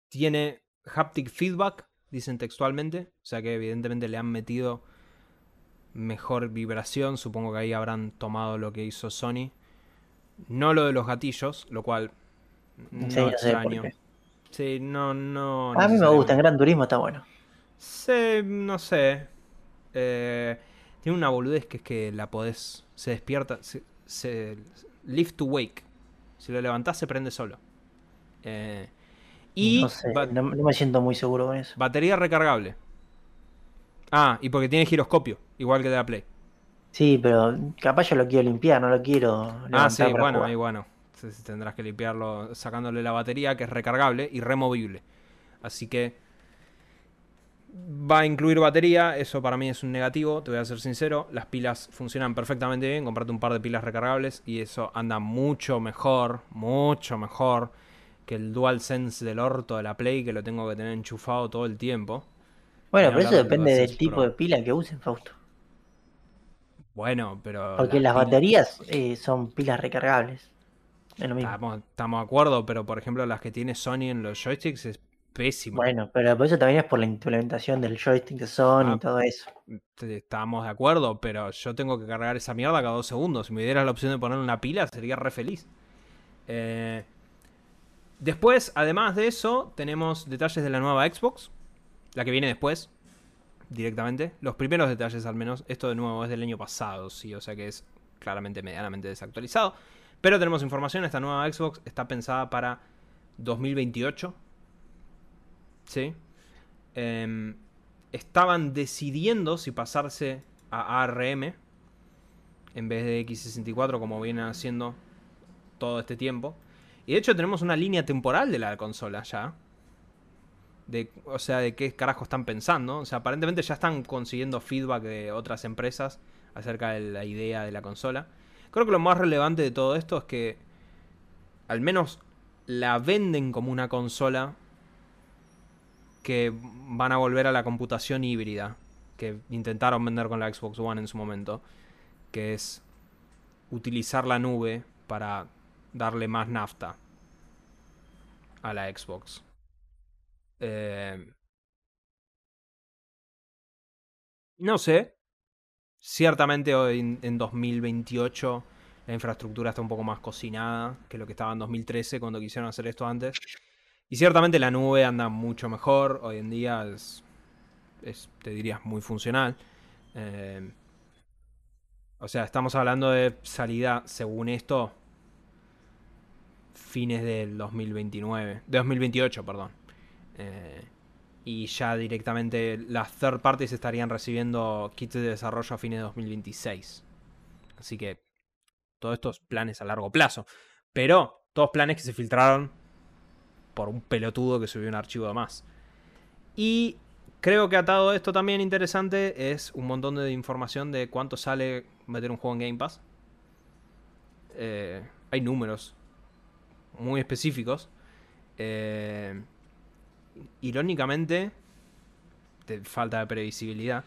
tiene haptic feedback, dicen textualmente. O sea que evidentemente le han metido mejor vibración. Supongo que ahí habrán tomado lo que hizo Sony. No lo de los gatillos, lo cual no Sí, extraño. Sí, no, no. A mí me gusta, en Gran Turismo está bueno. Sí, no sé. Eh, tiene una boludez que es que la podés. Se despierta. Se, se- lift to wake. Si lo levantás, se prende solo. Eh, y no sé, no, no me siento muy seguro con eso. batería recargable. Ah, y porque tiene giroscopio, igual que de la Play. Sí, pero capaz yo lo quiero limpiar, no lo quiero Ah, sí, para bueno, jugar. y bueno. Tendrás que limpiarlo sacándole la batería, que es recargable y removible. Así que va a incluir batería, eso para mí es un negativo, te voy a ser sincero. Las pilas funcionan perfectamente bien, comprate un par de pilas recargables y eso anda mucho mejor, mucho mejor que el DualSense del orto de la Play, que lo tengo que tener enchufado todo el tiempo. Bueno, pero eso depende del tipo Pro. de pila que usen, Fausto. Bueno, pero... Porque las baterías eh, son pilas recargables. Es lo mismo. Estamos, estamos de acuerdo, pero por ejemplo las que tiene Sony en los joysticks es pésimo. Bueno, pero por eso también es por la implementación del joystick de Sony Ah. y todo eso. Estábamos de acuerdo, pero yo tengo que cargar esa mierda cada dos segundos. Si me dieras la opción de poner una pila, sería re feliz. Eh, después, además de eso, tenemos detalles de la nueva Xbox. La que viene después, directamente. Los primeros detalles, al menos. Esto de nuevo es del año pasado, sí, o sea que es claramente medianamente desactualizado. Pero tenemos información. Esta nueva Xbox está pensada para 2028. Sí. Em, estaban decidiendo si pasarse a ARM en vez de X64 como vienen haciendo todo este tiempo. Y de hecho tenemos una línea temporal de la consola ya. O sea, de qué carajo están pensando. O sea, aparentemente ya están consiguiendo feedback de otras empresas acerca de la idea de la consola. Creo que lo más relevante de todo esto es que al menos la venden como una consola que van a volver a la computación híbrida que intentaron vender con la Xbox One en su momento, que es utilizar la nube para darle más nafta a la Xbox. Eh, no sé. Ciertamente hoy en, en 2028 la infraestructura está un poco más cocinada que lo que estaba en 2013 cuando quisieron hacer esto antes. Y ciertamente la nube anda mucho mejor. Hoy en día es, te dirías, muy funcional. Eh, o sea, estamos hablando de salida, según esto, fines del 2029. De 2028, perdón. Eh, y ya directamente las third parties estarían recibiendo kits de desarrollo a fines de 2026. Así que todos estos planes a largo plazo. Pero todos planes que se filtraron por un pelotudo que subió un archivo de más. Y creo que atado a esto también interesante es un montón de información de cuánto sale meter un juego en Game Pass. Eh, hay números muy específicos. Eh, irónicamente, de falta de previsibilidad,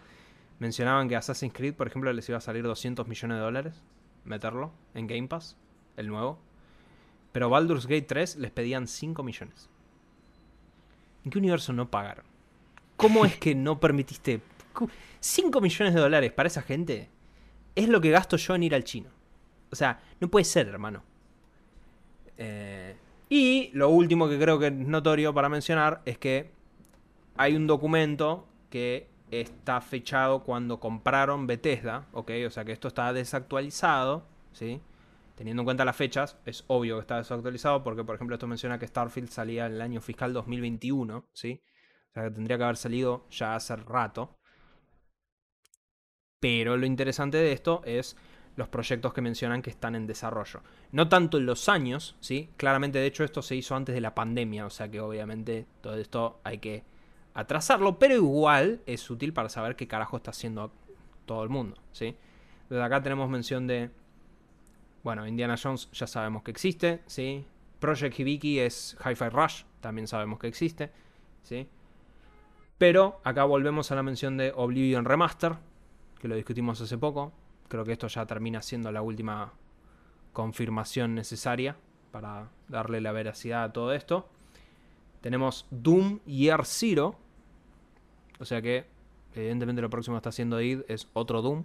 mencionaban que Assassin's Creed, por ejemplo, les iba a salir 200 millones de dólares meterlo en Game Pass, el nuevo. Pero Baldur's Gate 3 les pedían 5 millones. ¿En qué universo no pagaron? ¿Cómo es que no permitiste 5 millones de dólares para esa gente? Es lo que gasto yo en ir al chino. O sea, no puede ser, hermano. Eh, y lo último que creo que es notorio para mencionar es que hay un documento que está fechado cuando compraron Bethesda, ¿ok? O sea que esto está desactualizado, ¿sí? Teniendo en cuenta las fechas, es obvio que está desactualizado porque, por ejemplo, esto menciona que Starfield salía en el año fiscal 2021, ¿sí? O sea que tendría que haber salido ya hace rato. Pero lo interesante de esto es los proyectos que mencionan que están en desarrollo. No tanto en los años, ¿sí? Claramente, de hecho, esto se hizo antes de la pandemia, o sea que obviamente todo esto hay que atrasarlo, pero igual es útil para saber qué carajo está haciendo todo el mundo, ¿sí? Desde acá tenemos mención de, bueno, Indiana Jones ya sabemos que existe, ¿sí? Project Hibiki es Hi-Fi Rush, también sabemos que existe, ¿sí? Pero acá volvemos a la mención de Oblivion Remaster, que lo discutimos hace poco, Creo que esto ya termina siendo la última confirmación necesaria para darle la veracidad a todo esto. Tenemos Doom Year Zero. O sea que, evidentemente, lo próximo que está haciendo id es otro Doom.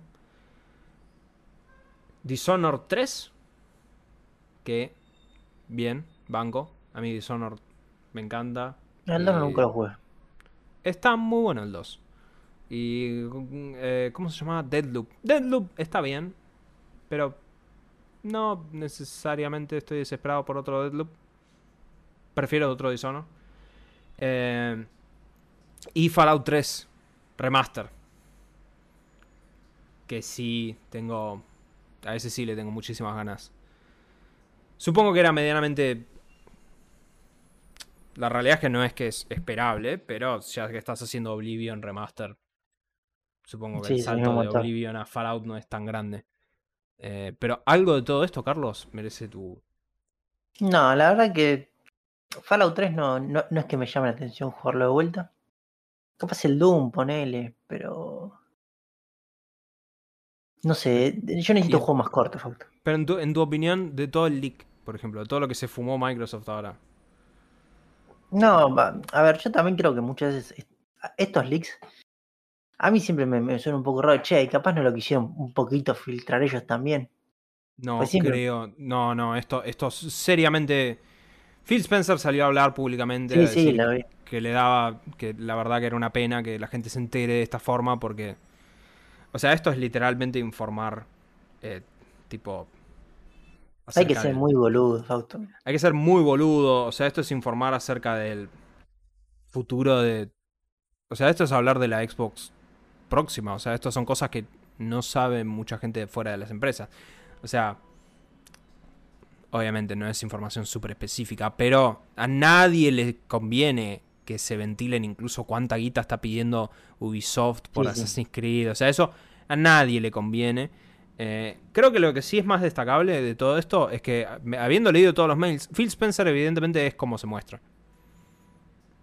Dishonored 3. Que, bien, banco. A mí Dishonored me encanta. El 2 nunca lo jugué. Está muy bueno el 2. Y. Eh, ¿Cómo se llama? Deadloop. Deadloop está bien. Pero. No necesariamente estoy desesperado por otro Deadloop. Prefiero otro Dishonored. Eh, y Fallout 3 Remaster. Que sí tengo. A ese sí le tengo muchísimas ganas. Supongo que era medianamente. La realidad es que no es que es esperable, pero ya que estás haciendo Oblivion Remaster, Supongo que el salto de Oblivion a Fallout no es tan grande. Eh, pero algo de todo esto, Carlos, merece tu. No, la verdad que Fallout 3 no, no, es que me llame la atención jugarlo de vuelta. Capaz el Doom, ponele, pero. No sé, yo necesito un juego más corto, Fallout. Pero en tu, en tu opinión, de todo el leak, por ejemplo, de todo lo que se fumó Microsoft ahora. No, a ver, yo también creo que muchas veces estos leaks a mí siempre me, suena un poco raro, che, y capaz no lo quisieron un poquito filtrar ellos también. No, pues creo. No, no, esto, esto seriamente. Phil Spencer salió a hablar públicamente sí, que le daba, que la verdad que era una pena que la gente se entere de esta forma porque, o sea, esto es literalmente informar, eh, tipo. Hay que ser muy boludo, Fausto. Hay que ser muy boludo, o sea, esto es informar acerca del futuro de, o sea, esto es hablar de la Xbox próxima. O sea, estas son cosas que no sabe mucha gente fuera de las empresas. O sea, obviamente no es información súper específica, pero a nadie le conviene que se ventilen incluso cuánta guita está pidiendo Ubisoft por Assassin's Creed. O sea, eso a nadie le conviene. Eh, creo que lo que sí es más destacable de todo esto es que, habiendo leído todos los mails, Phil Spencer evidentemente es como se muestra.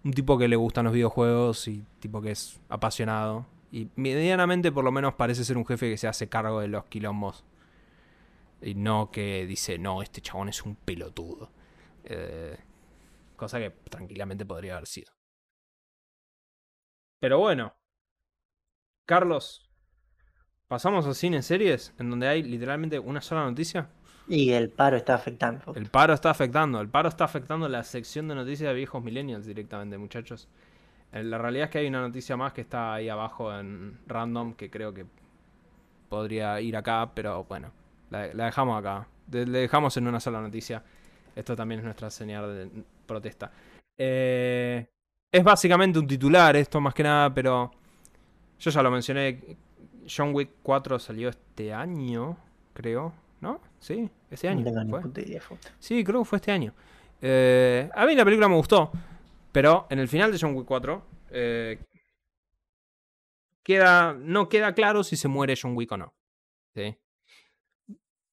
Un tipo que le gustan los videojuegos y tipo que es apasionado. Y medianamente por lo menos parece ser un jefe que se hace cargo de los quilombos. Y no que dice, no, este chabón es un pelotudo. Eh, cosa que tranquilamente podría haber sido. Pero bueno. Carlos, ¿pasamos a cine series en donde hay literalmente una sola noticia? Y el paro está afectando. El paro está afectando. El paro está afectando la sección de noticias de viejos millennials directamente, muchachos. Eh, La realidad es que hay una noticia más que está ahí abajo en random que creo que podría ir acá, pero bueno, la, la dejamos acá. Le dejamos en una sola noticia. Esto también es nuestra señal de protesta. Eh, es básicamente un titular esto más que nada, pero yo ya lo mencioné. John Wick 4 salió este año, creo. ¿No? Sí, este año. No fue. Sí, creo que fue este año. Eh, a mí la película me gustó, pero en el final de John Wick 4 eh, queda, no queda claro si se muere John Wick o no. ¿sí?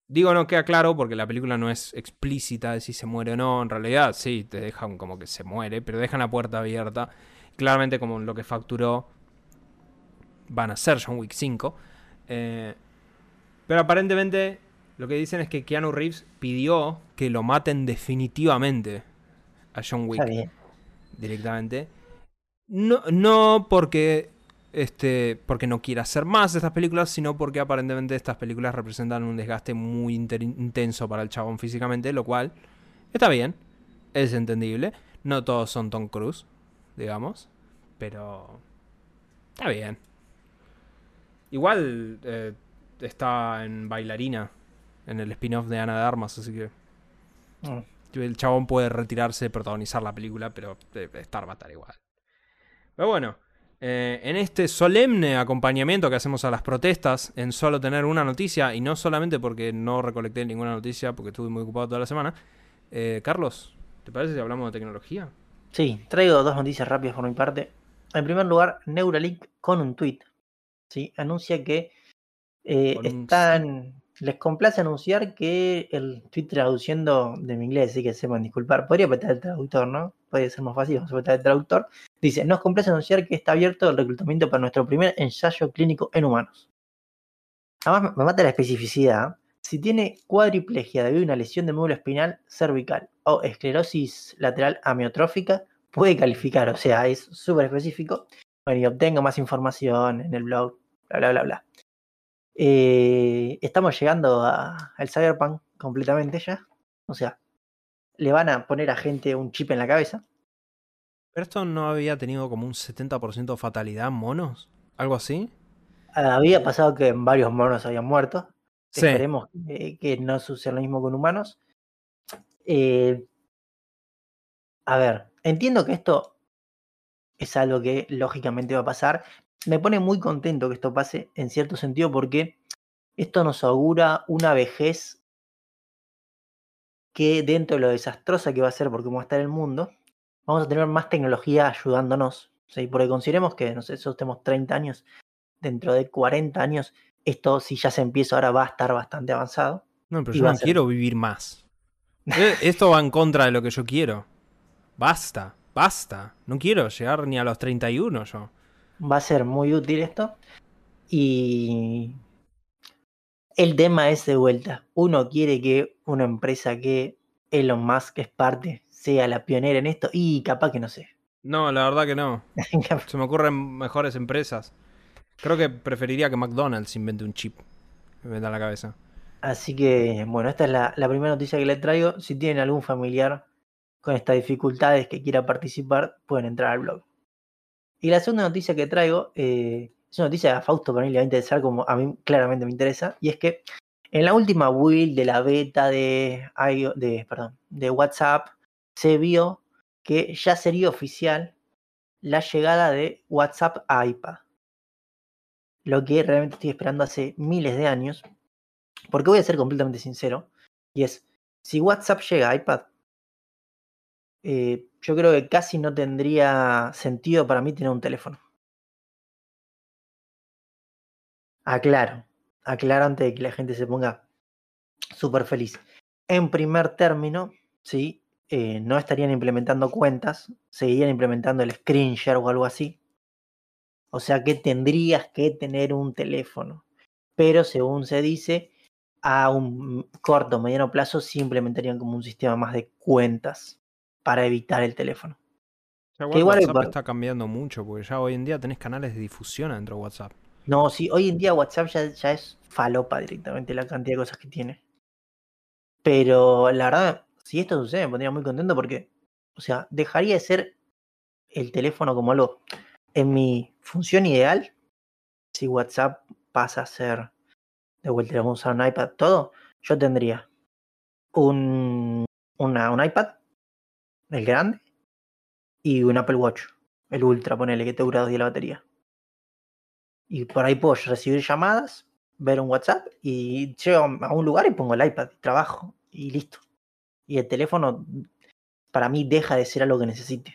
Digo no queda claro porque la película no es explícita de si se muere o no. En realidad sí, te dejan como que se muere, pero dejan la puerta abierta. Claramente como lo que facturó van a ser John Wick 5. Eh, pero aparentemente lo que dicen es que Keanu Reeves pidió que lo maten definitivamente a John Wick Está bien. Directamente. No, no porque este porque no quiera hacer más estas películas, sino porque aparentemente estas películas representan un desgaste muy intenso para el chabón físicamente, lo cual está bien, es entendible. No todos son Tom Cruise, digamos, pero está bien. Igual eh, está en bailarina en el spin-off de Ana de Armas, así que Mm. El chabón puede retirarse protagonizar la película, pero eh, estar va a estar igual. Pero bueno, eh, en este solemne acompañamiento que hacemos a las protestas, en solo tener una noticia, y no solamente porque no recolecté ninguna noticia, porque estuve muy ocupado toda la semana, eh, Carlos, ¿te parece si hablamos de tecnología? Sí, traigo dos noticias rápidas por mi parte. En primer lugar, Neuralink con un tweet. ¿sí? Anuncia que eh, están. Les complace anunciar que el tweet traduciendo de mi inglés, así que sepan disculpar. Podría apretar el traductor, ¿no? Puede ser más fácil, vamos apretar el traductor. Dice: Nos complace anunciar que está abierto el reclutamiento para nuestro primer ensayo clínico en humanos. Además, me mata la especificidad. Si tiene cuadriplegia debido a una lesión del músculo espinal cervical o esclerosis lateral amiotrófica, puede calificar, o sea, es súper específico. Bueno, y obtengo más información en el blog, bla, bla, bla, bla. Eh, estamos llegando a- al Cyberpunk completamente ya. O sea, le van a poner a gente un chip en la cabeza. ¿Pero esto no había tenido como un 70% de fatalidad en monos? ¿Algo así? Había pasado que varios monos habían muerto. Sí. Esperemos que, que no suceda lo mismo con humanos. Eh, a ver, entiendo que esto es algo que lógicamente va a pasar. Me pone muy contento que esto pase en cierto sentido porque esto nos augura una vejez que dentro de lo desastrosa que va a ser porque cómo va a estar el mundo, vamos a tener más tecnología ayudándonos. ¿sí? Porque consideremos que, no sé, nosotros tenemos 30 años, dentro de 40 años, esto si ya se empieza ahora va a estar bastante avanzado. No, pero yo no ser- quiero vivir más. Eh, Esto va en contra de lo que yo quiero. Basta, basta. No quiero llegar ni a los 31 yo. Va a ser muy útil esto. Y el tema es de vuelta. Uno quiere que una empresa que Elon Musk es parte sea la pionera en esto y capaz que no sé. No, la verdad que no. Se me ocurren mejores empresas. Creo que preferiría que McDonald's invente un chip. Me en la cabeza. Así que, bueno, esta es la, la primera noticia que les traigo. Si tienen algún familiar con estas dificultades que quiera participar, pueden entrar al blog. Y la segunda noticia que traigo eh, es una noticia a Fausto para mí le va a interesar como a mí claramente me interesa. Y es que en la última build de la beta de, de WhatsApp se vio que ya sería oficial la llegada de WhatsApp a iPad. Lo que realmente estoy esperando hace miles de años. Porque voy a ser completamente sincero. Y es, si WhatsApp llega a iPad, eh, yo creo que casi no tendría sentido para mí tener un teléfono. Aclaro, aclaro antes de que la gente se ponga súper feliz. En primer término, ¿sí? Eh, no estarían implementando cuentas, seguirían implementando el screen share o algo así. O sea que tendrías que tener un teléfono. Pero según se dice, a un corto mediano plazo sí implementarían como un sistema más de cuentas para evitar el teléfono. Ya Que igual WhatsApp está cambiando mucho porque ya hoy en día tenés canales de difusión adentro de WhatsApp. No, sí, hoy en día WhatsApp ya, ya es falopa directamente la cantidad de cosas que tiene. Pero la verdad, si esto sucede, me pondría muy contento porque, o sea, dejaría de ser el teléfono como algo. En mi función ideal, si WhatsApp pasa a ser de vuelta, vamos a usar un iPad, todo, yo tendría un, una, un iPad, el grande, y un Apple Watch, el Ultra, ponele que te dura dos días la batería. Y por ahí puedo recibir llamadas, ver un WhatsApp y llego a un lugar y pongo el iPad, trabajo y listo. Y el teléfono para mí deja de ser algo que necesite.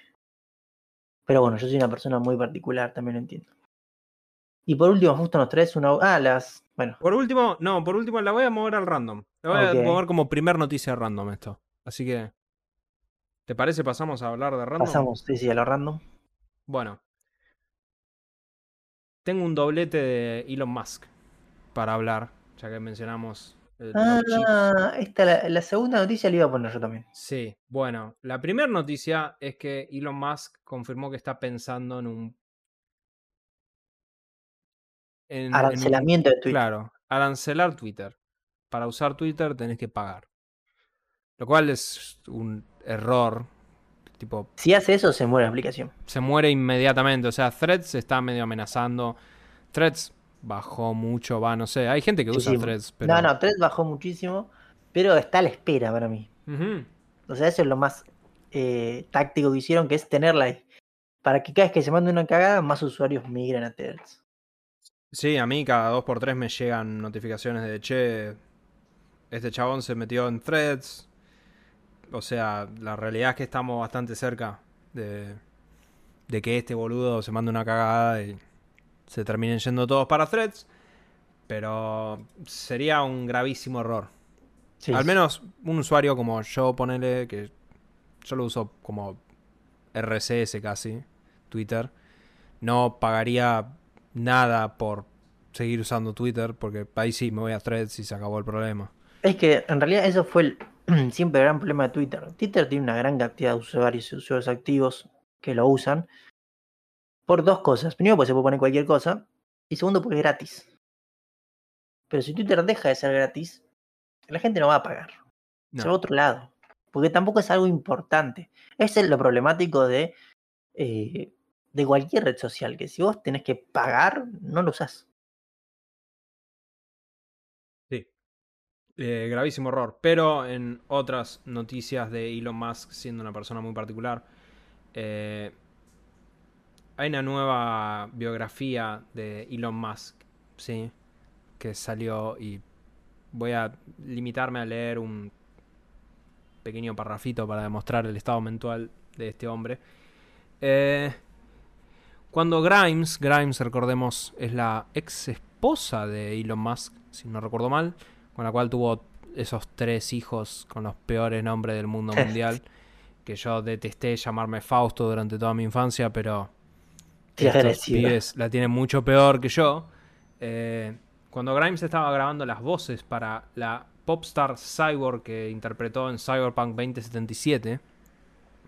Pero bueno, yo soy una persona muy particular, también lo entiendo. Y por último, justo nos traes una. Ah, las. Bueno. Por último, no, por último la voy a mover al random. La voy a mover como primer noticia random esto. Así que. ¿Te parece? Pasamos a hablar de random. Pasamos, sí, sí, a lo random. Bueno. Tengo un doblete de Elon Musk para hablar, ya que mencionamos. ah, esta, la, la, segunda noticia la iba a poner yo también. Sí, bueno, la primera noticia es que Elon Musk confirmó que está pensando en un Arancelamiento de Twitter. Claro, arancelar Twitter. Para usar Twitter tenés que pagar. Lo cual es un error. Tipo, si hace eso, se muere la aplicación. Se muere inmediatamente. O sea, Threads está medio amenazando. Threads bajó mucho, va, no sé. Hay gente que usa Threads. Pero... No, no, Threads bajó muchísimo. Pero está a la espera para mí. O sea, eso es lo más eh, táctico que hicieron, que es tenerla ahí. Para que cada vez que se mande una cagada, más usuarios migren a Threads. Sí, a mí cada dos por tres me llegan notificaciones de che, este chabón se metió en threads. O sea, la realidad es que estamos bastante cerca de, de que este boludo se mande una cagada y se terminen yendo todos para threads. Pero sería un gravísimo error. Al menos un usuario como yo, ponele, que yo lo uso como RCS casi, Twitter, no pagaría nada por seguir usando Twitter, porque ahí sí me voy a threads y se acabó el problema. Es que en realidad eso fue el, siempre el gran problema de Twitter. Twitter tiene una gran cantidad de usuarios y usuarios activos que lo usan por dos cosas. Primero, porque se puede poner cualquier cosa. Y segundo, porque es gratis. Pero si Twitter deja de ser gratis, la gente no va a pagar. Se va a otro lado. Porque tampoco es algo importante. Ese es lo problemático de eh, de cualquier red social, que si vos tenés que pagar, no lo usás. Eh, gravísimo error. Pero en otras noticias de Elon Musk, siendo una persona muy particular, eh, hay una nueva biografía de Elon Musk, ¿sí? Que salió y voy a limitarme a leer un pequeño parrafito para demostrar el estado mental de este hombre. Eh, cuando Grimes, Grimes recordemos, es la ex esposa de Elon Musk, si no recuerdo mal, con la cual tuvo esos tres hijos con los peores nombres del mundo mundial, que yo detesté llamarme Fausto durante toda mi infancia, pero estos la tienen mucho peor que yo. Eh, cuando Grimes estaba grabando las voces para la popstar Cyborg que interpretó en Cyberpunk 2077,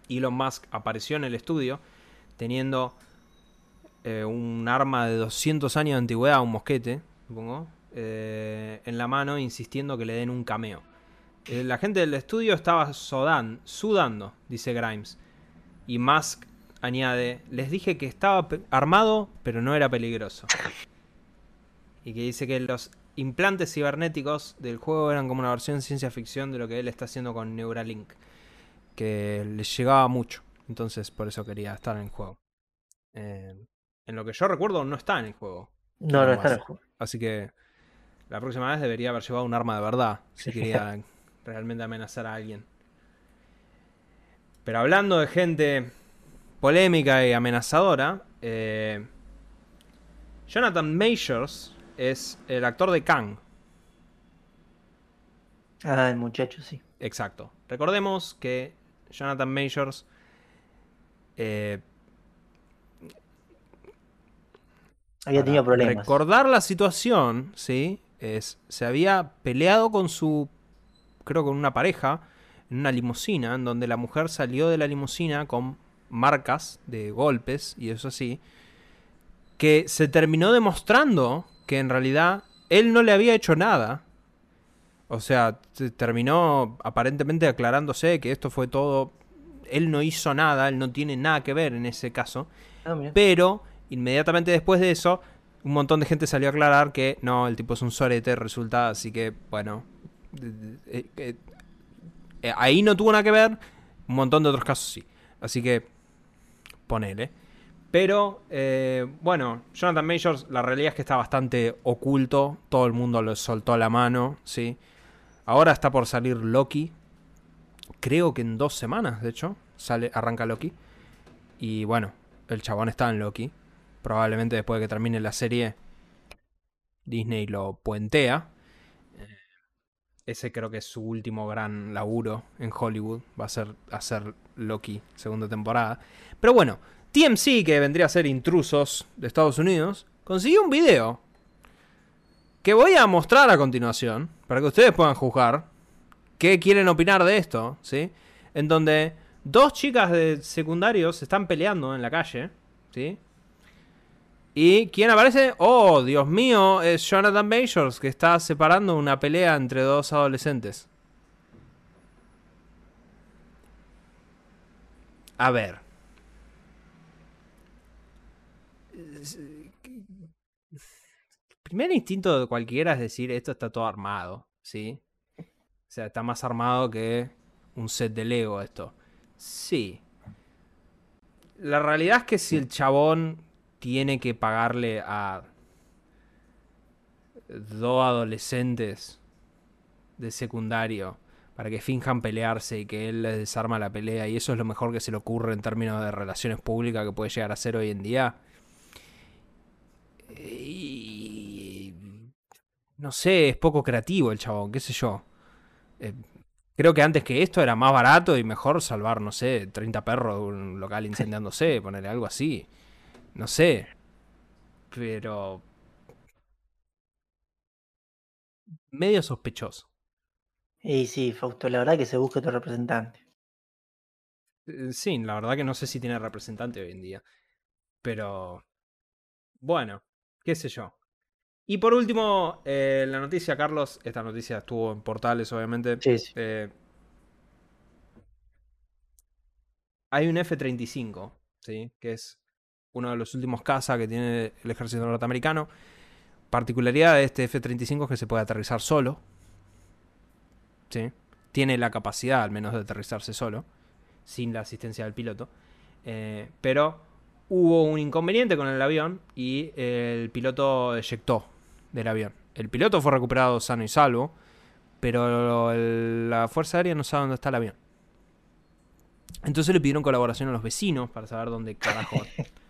Elon Musk apareció en el estudio teniendo eh, un arma de 200 años de antigüedad, un mosquete, supongo, eh, en la mano, insistiendo que le den un cameo. Eh, la gente del estudio estaba sudando, dice Grimes. Y Musk añade, les dije que estaba armado, pero no era peligroso. Y que dice que los implantes cibernéticos del juego eran como una versión ciencia ficción de lo que él está haciendo con Neuralink. Que le llegaba mucho. Entonces por eso quería estar en el juego en lo que yo recuerdo, no está en el juego. No, no está en el juego. Así que la próxima vez debería haber llevado un arma de verdad si quería realmente amenazar a alguien. Pero hablando de gente polémica y amenazadora, eh, Jonathan Majors es el actor de Kang. Ah, el muchacho, sí. Exacto. Recordemos que Jonathan Majors eh, Había tenido problemas. Recordar la situación, ¿sí? Es, se había peleado con su, creo con una pareja, en una limusina, en donde la mujer salió de la limusina con marcas de golpes y eso así, que se terminó demostrando que en realidad él no le había hecho nada O sea, terminó aparentemente aclarándose que esto fue todo. Él no hizo nada, él no tiene nada que ver en ese caso. Ah. Pero inmediatamente después de eso, un montón de gente salió a aclarar que no, el tipo es un sorete, resulta, así que, bueno. eh, eh, eh, ahí no tuvo nada que ver, un montón de otros casos sí. Así que, ponele. Pero, bueno, Jonathan Majors, la realidad es que está bastante oculto. Todo el mundo lo soltó la mano, ¿sí? Ahora está por salir Loki. Creo que en dos semanas, de hecho, sale, arranca Loki. Y bueno, el chabón está en Loki. Probablemente después de que termine la serie, Disney lo puentea. Ese creo que es su último gran laburo en Hollywood. Va a ser hacer Loki segunda temporada. Pero bueno, TMC, que vendría a ser intrusos de Estados Unidos, consiguió un video que voy a mostrar a continuación para que ustedes puedan juzgar qué quieren opinar de esto, ¿sí? En donde dos chicas de secundarios se están peleando en la calle, ¿sí? ¿Y quién aparece? Oh, Dios mío, es Jonathan Majors, que está separando una pelea entre dos adolescentes. A ver. El primer instinto de cualquiera es decir, esto está todo armado, ¿sí? O sea, está más armado que un set de Lego esto. Sí. La realidad es que si el chabón tiene que pagarle a dos adolescentes de secundario para que finjan pelearse y que él les desarma la pelea y eso es lo mejor que se le ocurre en términos de relaciones públicas que puede llegar a ser hoy en día. Y no sé, es poco creativo el chabón, qué sé yo. Eh, creo que antes que esto era más barato y mejor salvar, no sé, 30 perros de un local incendiándose, ponerle algo así. No sé. Pero... Medio sospechoso. Y sí, Fausto, la verdad que se busca otro representante. Eh, Sí, la verdad que no sé si tiene representante hoy en día. Pero... Bueno, qué sé yo. Y por último, eh, la noticia, Carlos. Esta noticia estuvo en portales, obviamente. Sí, sí. Eh, hay un F-35, ¿sí? Que es uno de los últimos cazas que tiene el ejército norteamericano. Particularidad de este F-35 es que se puede aterrizar solo. ¿sí? Tiene la capacidad, al menos, de aterrizarse solo, sin la asistencia del piloto. Eh, pero hubo un inconveniente con el avión y el piloto eyectó del avión. El piloto fue recuperado sano y salvo, pero la Fuerza Aérea no sabe dónde está el avión. Entonces le pidieron colaboración a los vecinos para saber dónde carajo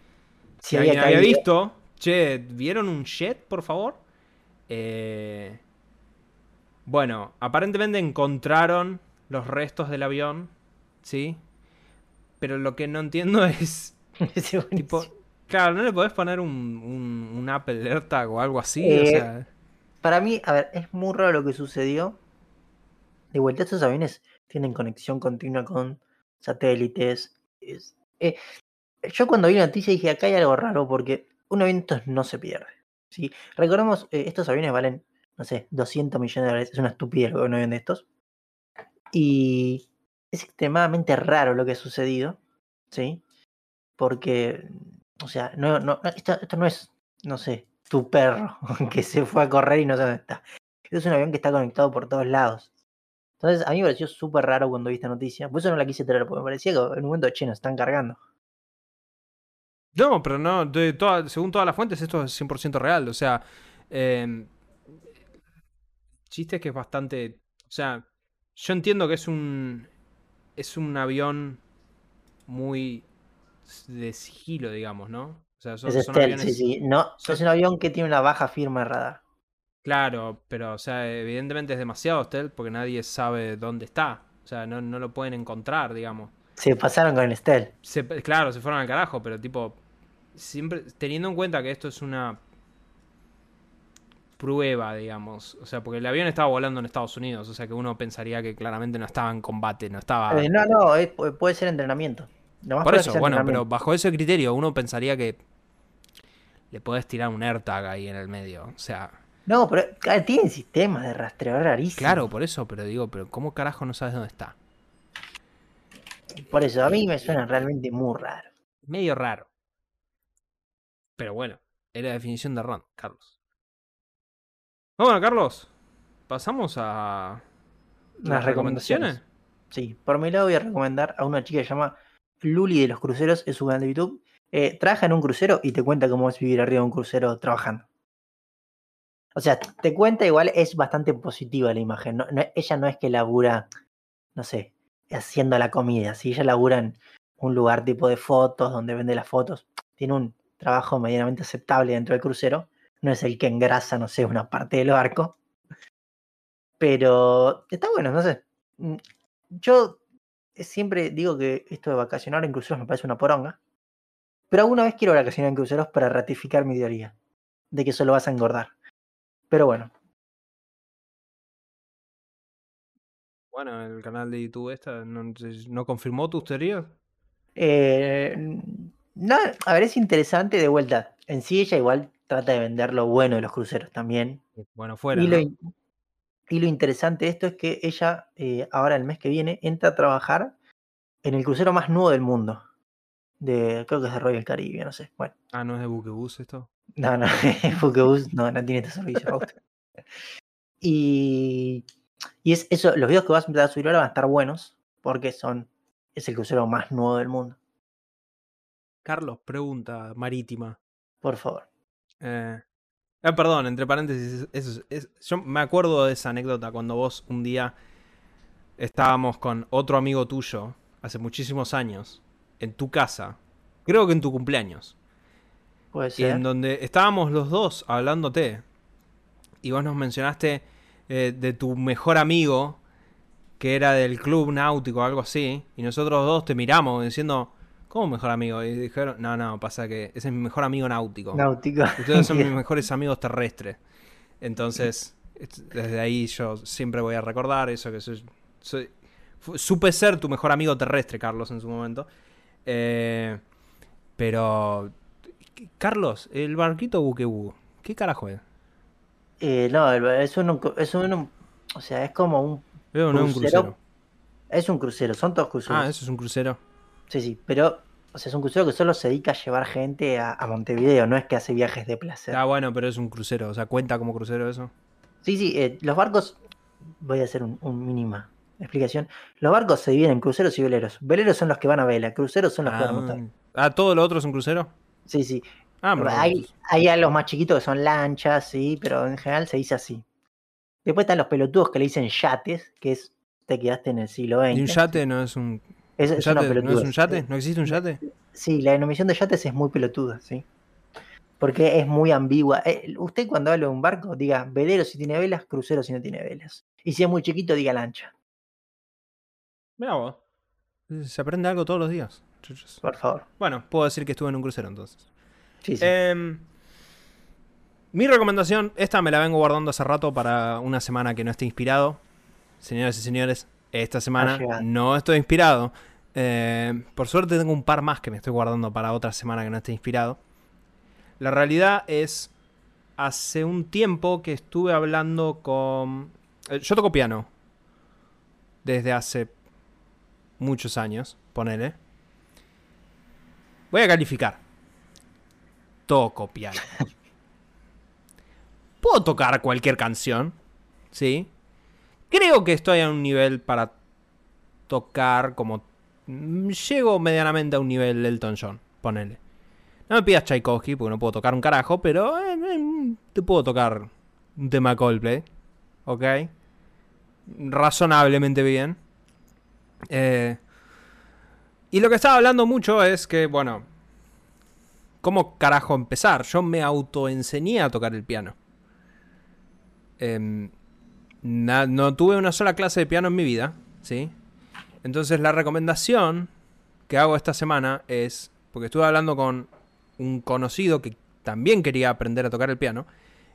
Si alguien había visto, che, ¿vieron un jet, por favor? Eh, bueno, aparentemente encontraron los restos del avión, ¿sí? Pero lo que no entiendo es, tipo, claro, ¿no le podés poner un, un, un Apple o algo así? Eh, o sea, Para mí, a ver, es muy raro lo que sucedió. De vuelta, estos aviones tienen conexión continua con satélites. es- eh, yo cuando vi la noticia dije, acá hay algo raro porque un estos no se pierde. ¿sí? Recordemos, eh, estos aviones valen, no sé, 200 millones de dólares. Es una estupidez lo que un avión de estos. Y es extremadamente raro lo que ha sucedido. ¿Sí? Porque, o sea, no, no, esto, esto no es, no sé, tu perro que se fue a correr y no sé dónde está. Es un avión que está conectado por todos lados. Entonces, a mí me pareció súper raro cuando vi esta noticia. Por eso no la quise traer, porque me parecía que en un momento, che, nos están cargando. No, pero no, de toda- según todas las fuentes esto es 100% real. O sea, eh, chiste es que es bastante... O sea, yo entiendo que es un... Es un avión muy de sigilo, digamos, ¿no? O sea, son, es son stealth, aviones... sí, sí. No, son- es un avión que tiene una baja firma de radar. Claro, pero, o sea, evidentemente es demasiado stealth porque nadie sabe dónde está. O sea, no, no lo pueden encontrar, digamos. Se pasaron con el stealth. Se- claro, se fueron al carajo, pero tipo, siempre teniendo en cuenta que esto es una prueba, digamos, o sea, porque el avión estaba volando en Estados Unidos, o sea que uno pensaría que claramente no estaba en combate, no estaba... Eh, no, no, es- puede ser entrenamiento. Por eso, bueno, pero bajo ese criterio uno pensaría que le podés tirar un AirTag ahí en el medio, o sea, No, pero tienen sistemas de rastreo rarísimos. Claro, por eso, pero digo, pero ¿cómo carajo no sabes dónde está? Por eso, a mí me suena realmente muy raro. Medio raro. Pero bueno, es la definición de Ron, Carlos. Bueno, Carlos, pasamos a Las recomendaciones. Sí, por mi lado voy a recomendar a una chica que se llama Luli de los Cruceros, es su canal de YouTube. Eh, trabaja en un crucero y te cuenta cómo es vivir arriba de un crucero trabajando. O sea, te cuenta igual, es bastante positiva la imagen. no- no- ella no es que labura, no sé, haciendo la comida. Si ella labura en un lugar tipo de fotos, donde vende las fotos, tiene un trabajo medianamente aceptable dentro del crucero. No es el que engrasa, no sé, una parte del barco. Pero está bueno, no sé. Mm, Yo siempre digo que esto de vacacionar en cruceros me parece una poronga. Pero alguna vez quiero vacacionar en cruceros para ratificar mi teoría de que solo vas a engordar. Pero bueno, Bueno, el canal de YouTube esta no, no confirmó tus teorías. eh, no, a ver, es interesante de vuelta. En sí ella igual trata de vender lo bueno de los cruceros también. Bueno, fuera. Y lo, ¿no? in- y lo interesante de esto es que ella, eh, ahora el mes que viene, entra a trabajar en el crucero más nuevo del mundo. De, creo que es de Royal Caribbean, no sé. Bueno, Ah, ¿no es de Buquebus esto? no, no, Buquebus no, no tiene este servicio. Y, y es eso, los videos que vas a empezar a subir ahora van a estar buenos, porque son, es el crucero más nuevo del mundo. Carlos, pregunta marítima. Por favor. Eh, ah, perdón, entre paréntesis, eso es- es- yo me acuerdo de esa anécdota cuando vos un día estábamos con otro amigo tuyo, hace muchísimos años, en tu casa, creo que en tu cumpleaños, Puede y en donde estábamos los dos hablándote, y vos nos mencionaste eh, de tu mejor amigo, que era del club náutico o algo así, y nosotros dos te miramos diciendo, ¿cómo mejor amigo? Y dijeron, no, no, pasa que ese es mi mejor amigo náutico. Náutico. Ustedes son mis mejores amigos terrestres. Entonces, es- desde ahí yo siempre voy a recordar eso, que soy, supe ser tu mejor amigo terrestre, Carlos, en su momento. Eh, pero, Carlos, el barquito Buquebú, ¿qué carajo es? Eh, no, es un, es un, o sea, es como un, no es un Crucero. crucero. es un crucero, son todos cruceros. Ah, eso es un crucero. Sí, sí, pero, o sea, es un crucero que solo se dedica a llevar gente a, a Montevideo, no es que hace viajes de placer. Ah, bueno, pero es un crucero. O sea, cuenta como crucero eso. Sí, sí, eh, los barcos, voy a hacer un, un mínima explicación. Los barcos se dividen en cruceros y veleros. Veleros son los que van a vela, cruceros son los que van a motor. Ah, ¿todo lo otro es un crucero? Sí, sí. Ah, hay, hay a los más chiquitos que son lanchas, sí, pero en general se dice así. Después están los pelotudos que le dicen yates, que es te quedaste en el siglo XX. ¿Y un yate no es un, Es, un es una yate? ¿No es un yate? ¿No existe un yate? Sí, la denominación de yates es muy pelotuda, sí. Porque es muy ambigua. Eh, usted cuando habla de un barco, diga velero si tiene velas, crucero si no tiene velas. Y si es muy chiquito, diga lancha, Mira vos. Se aprende algo todos los días. chuchos. por favor. Bueno, puedo decir que estuve en un crucero entonces. Sí, sí. Em, mi recomendación, esta me la vengo guardando hace rato para una semana que no esté inspirado. Señoras y señores, esta semana no estoy inspirado. Eh, por suerte tengo un par más que me estoy guardando para otra semana que no esté inspirado. La realidad es, hace un tiempo que estuve hablando con... eh, Yo toco piano. Desde hace muchos años, ponele. Voy a calificar. Toco piano. Puedo tocar cualquier canción, ¿sí? Creo que estoy a un nivel para tocar como... mm, Llego medianamente a un nivel Elton John, ponele. No me pidas Tchaikovsky porque no puedo tocar un carajo, pero eh, eh, te puedo tocar un tema de Coldplay, ¿ok? Razonablemente bien. Eh, y lo que estaba hablando mucho es que, bueno, ¿cómo carajo empezar? Yo me autoenseñé a tocar el piano. No tuve una sola clase de piano en mi vida, ¿sí? Entonces la recomendación que hago esta semana es, porque estuve hablando con un conocido que también quería aprender a tocar el piano,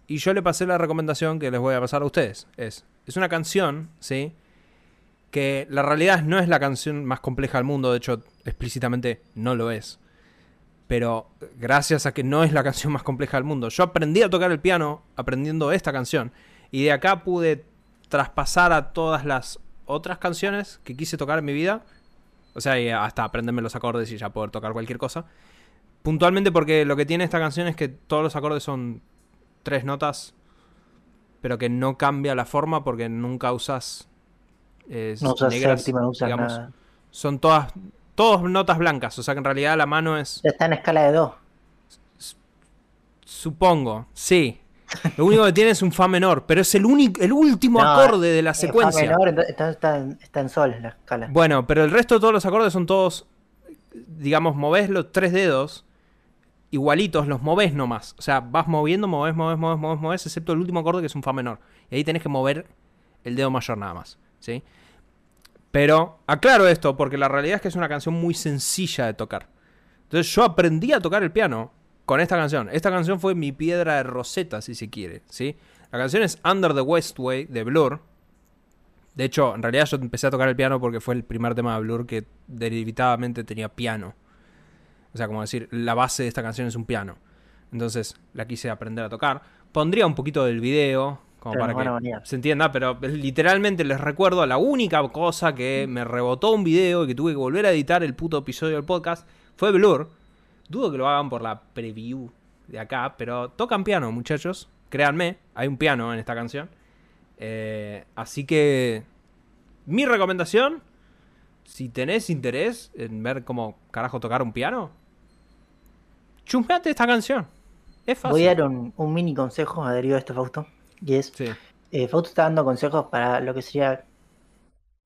y yo le pasé la recomendación que les voy a pasar a ustedes. Es, es una canción, ¿sí? Que la realidad no es la canción más compleja del mundo, de hecho explícitamente no lo es. Pero gracias a que no es la canción más compleja del mundo. Yo aprendí a tocar el piano aprendiendo esta canción. Y de acá pude traspasar a todas las otras canciones que quise tocar en mi vida. O sea, hasta aprenderme los acordes y ya poder tocar cualquier cosa. Puntualmente porque lo que tiene esta canción es que todos los acordes son tres notas, pero que no cambia la forma porque nunca usas. eh, No usas negras, séptima, no usas digamos. nada. Son todas, todas notas blancas, o sea que en realidad la mano es. Está en escala de do. Supongo, sí. Lo único que tiene es un fa menor, pero es el único, el último No, acorde de la Eh, fa secuencia. menor, entonces está, está en, está en sol la escala. Bueno, pero el resto de todos los acordes son todos, digamos, movés los tres dedos igualitos, los movés nomás. O sea, vas moviendo, movés, movés, movés, movés, movés, excepto el último acorde que es un fa menor. Y ahí tenés que mover el dedo mayor nada más, ¿sí? Pero aclaro esto porque la realidad es que es una canción muy sencilla de tocar. Entonces yo aprendí a tocar el piano con esta canción. Esta canción fue mi piedra de roseta, si se quiere, ¿sí? La canción es Under the Westway de Blur. De hecho, en realidad yo empecé a tocar el piano porque fue el primer tema de Blur que derivativamente tenía piano. O sea, como decir, la base de esta canción es un piano. Entonces la quise aprender a tocar. Pondría un poquito del video, como Pero para que se entienda, pero literalmente les recuerdo la única cosa que me rebotó un video y que tuve que volver a editar el puto episodio del podcast fue Blur. Dudo que lo hagan por la preview de acá, pero tocan piano, muchachos. Créanme, hay un piano en esta canción. Eh, así que mi recomendación, si tenés interés en ver cómo carajo tocar un piano, chusmeate esta canción. Es fácil. Voy a dar un, un mini consejo adherido a esto, Fausto. Y es, Sí. eh, Fausto está dando consejos para lo que sería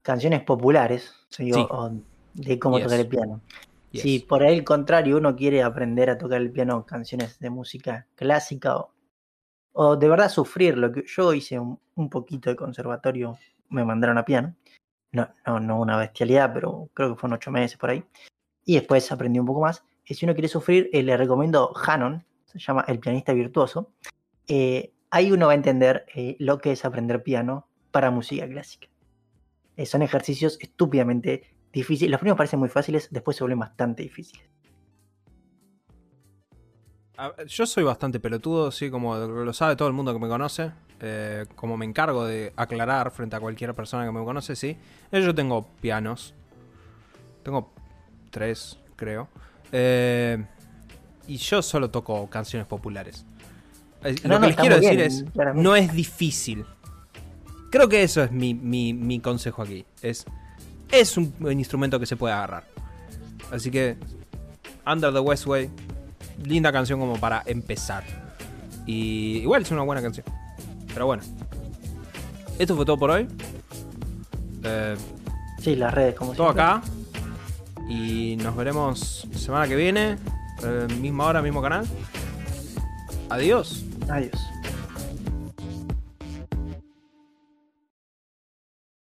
canciones populares, ¿sí? o- Sí. o de cómo Yes. tocar el piano. Yes. Si por el contrario uno quiere aprender a tocar el piano, canciones de música clásica o, o de verdad sufrir lo que yo hice un, un poquito de conservatorio, me mandaron a piano. No, no, no una bestialidad, pero creo que fueron ocho meses por ahí. Y después aprendí un poco más. Y si uno quiere sufrir, eh, le recomiendo Hanon, se llama El pianista virtuoso. Eh, ahí uno va a entender eh, lo que es aprender piano para música clásica. Son ejercicios estúpidamente difíciles. Los primeros parecen muy fáciles, después se vuelven bastante difíciles. Yo soy bastante pelotudo, sí, como lo sabe todo el mundo que me conoce. eh, como me encargo de aclarar frente a cualquier persona que me conoce, sí. Eh, Yo tengo pianos. Tengo tres, creo. Eh, y yo solo toco canciones populares. No, lo no, que les quiero decir bien, es, claramente. no es difícil. Creo que eso es mi, mi- mi consejo aquí. Es, es un instrumento que se puede agarrar. Así que, Under the Westway, linda canción como para empezar. Y igual es una buena canción. Pero bueno. Esto fue todo por hoy. Eh, Sí, las redes, como todo siempre. acá. Y nos veremos semana que viene. eh, misma hora, mismo canal. Adiós. Adiós.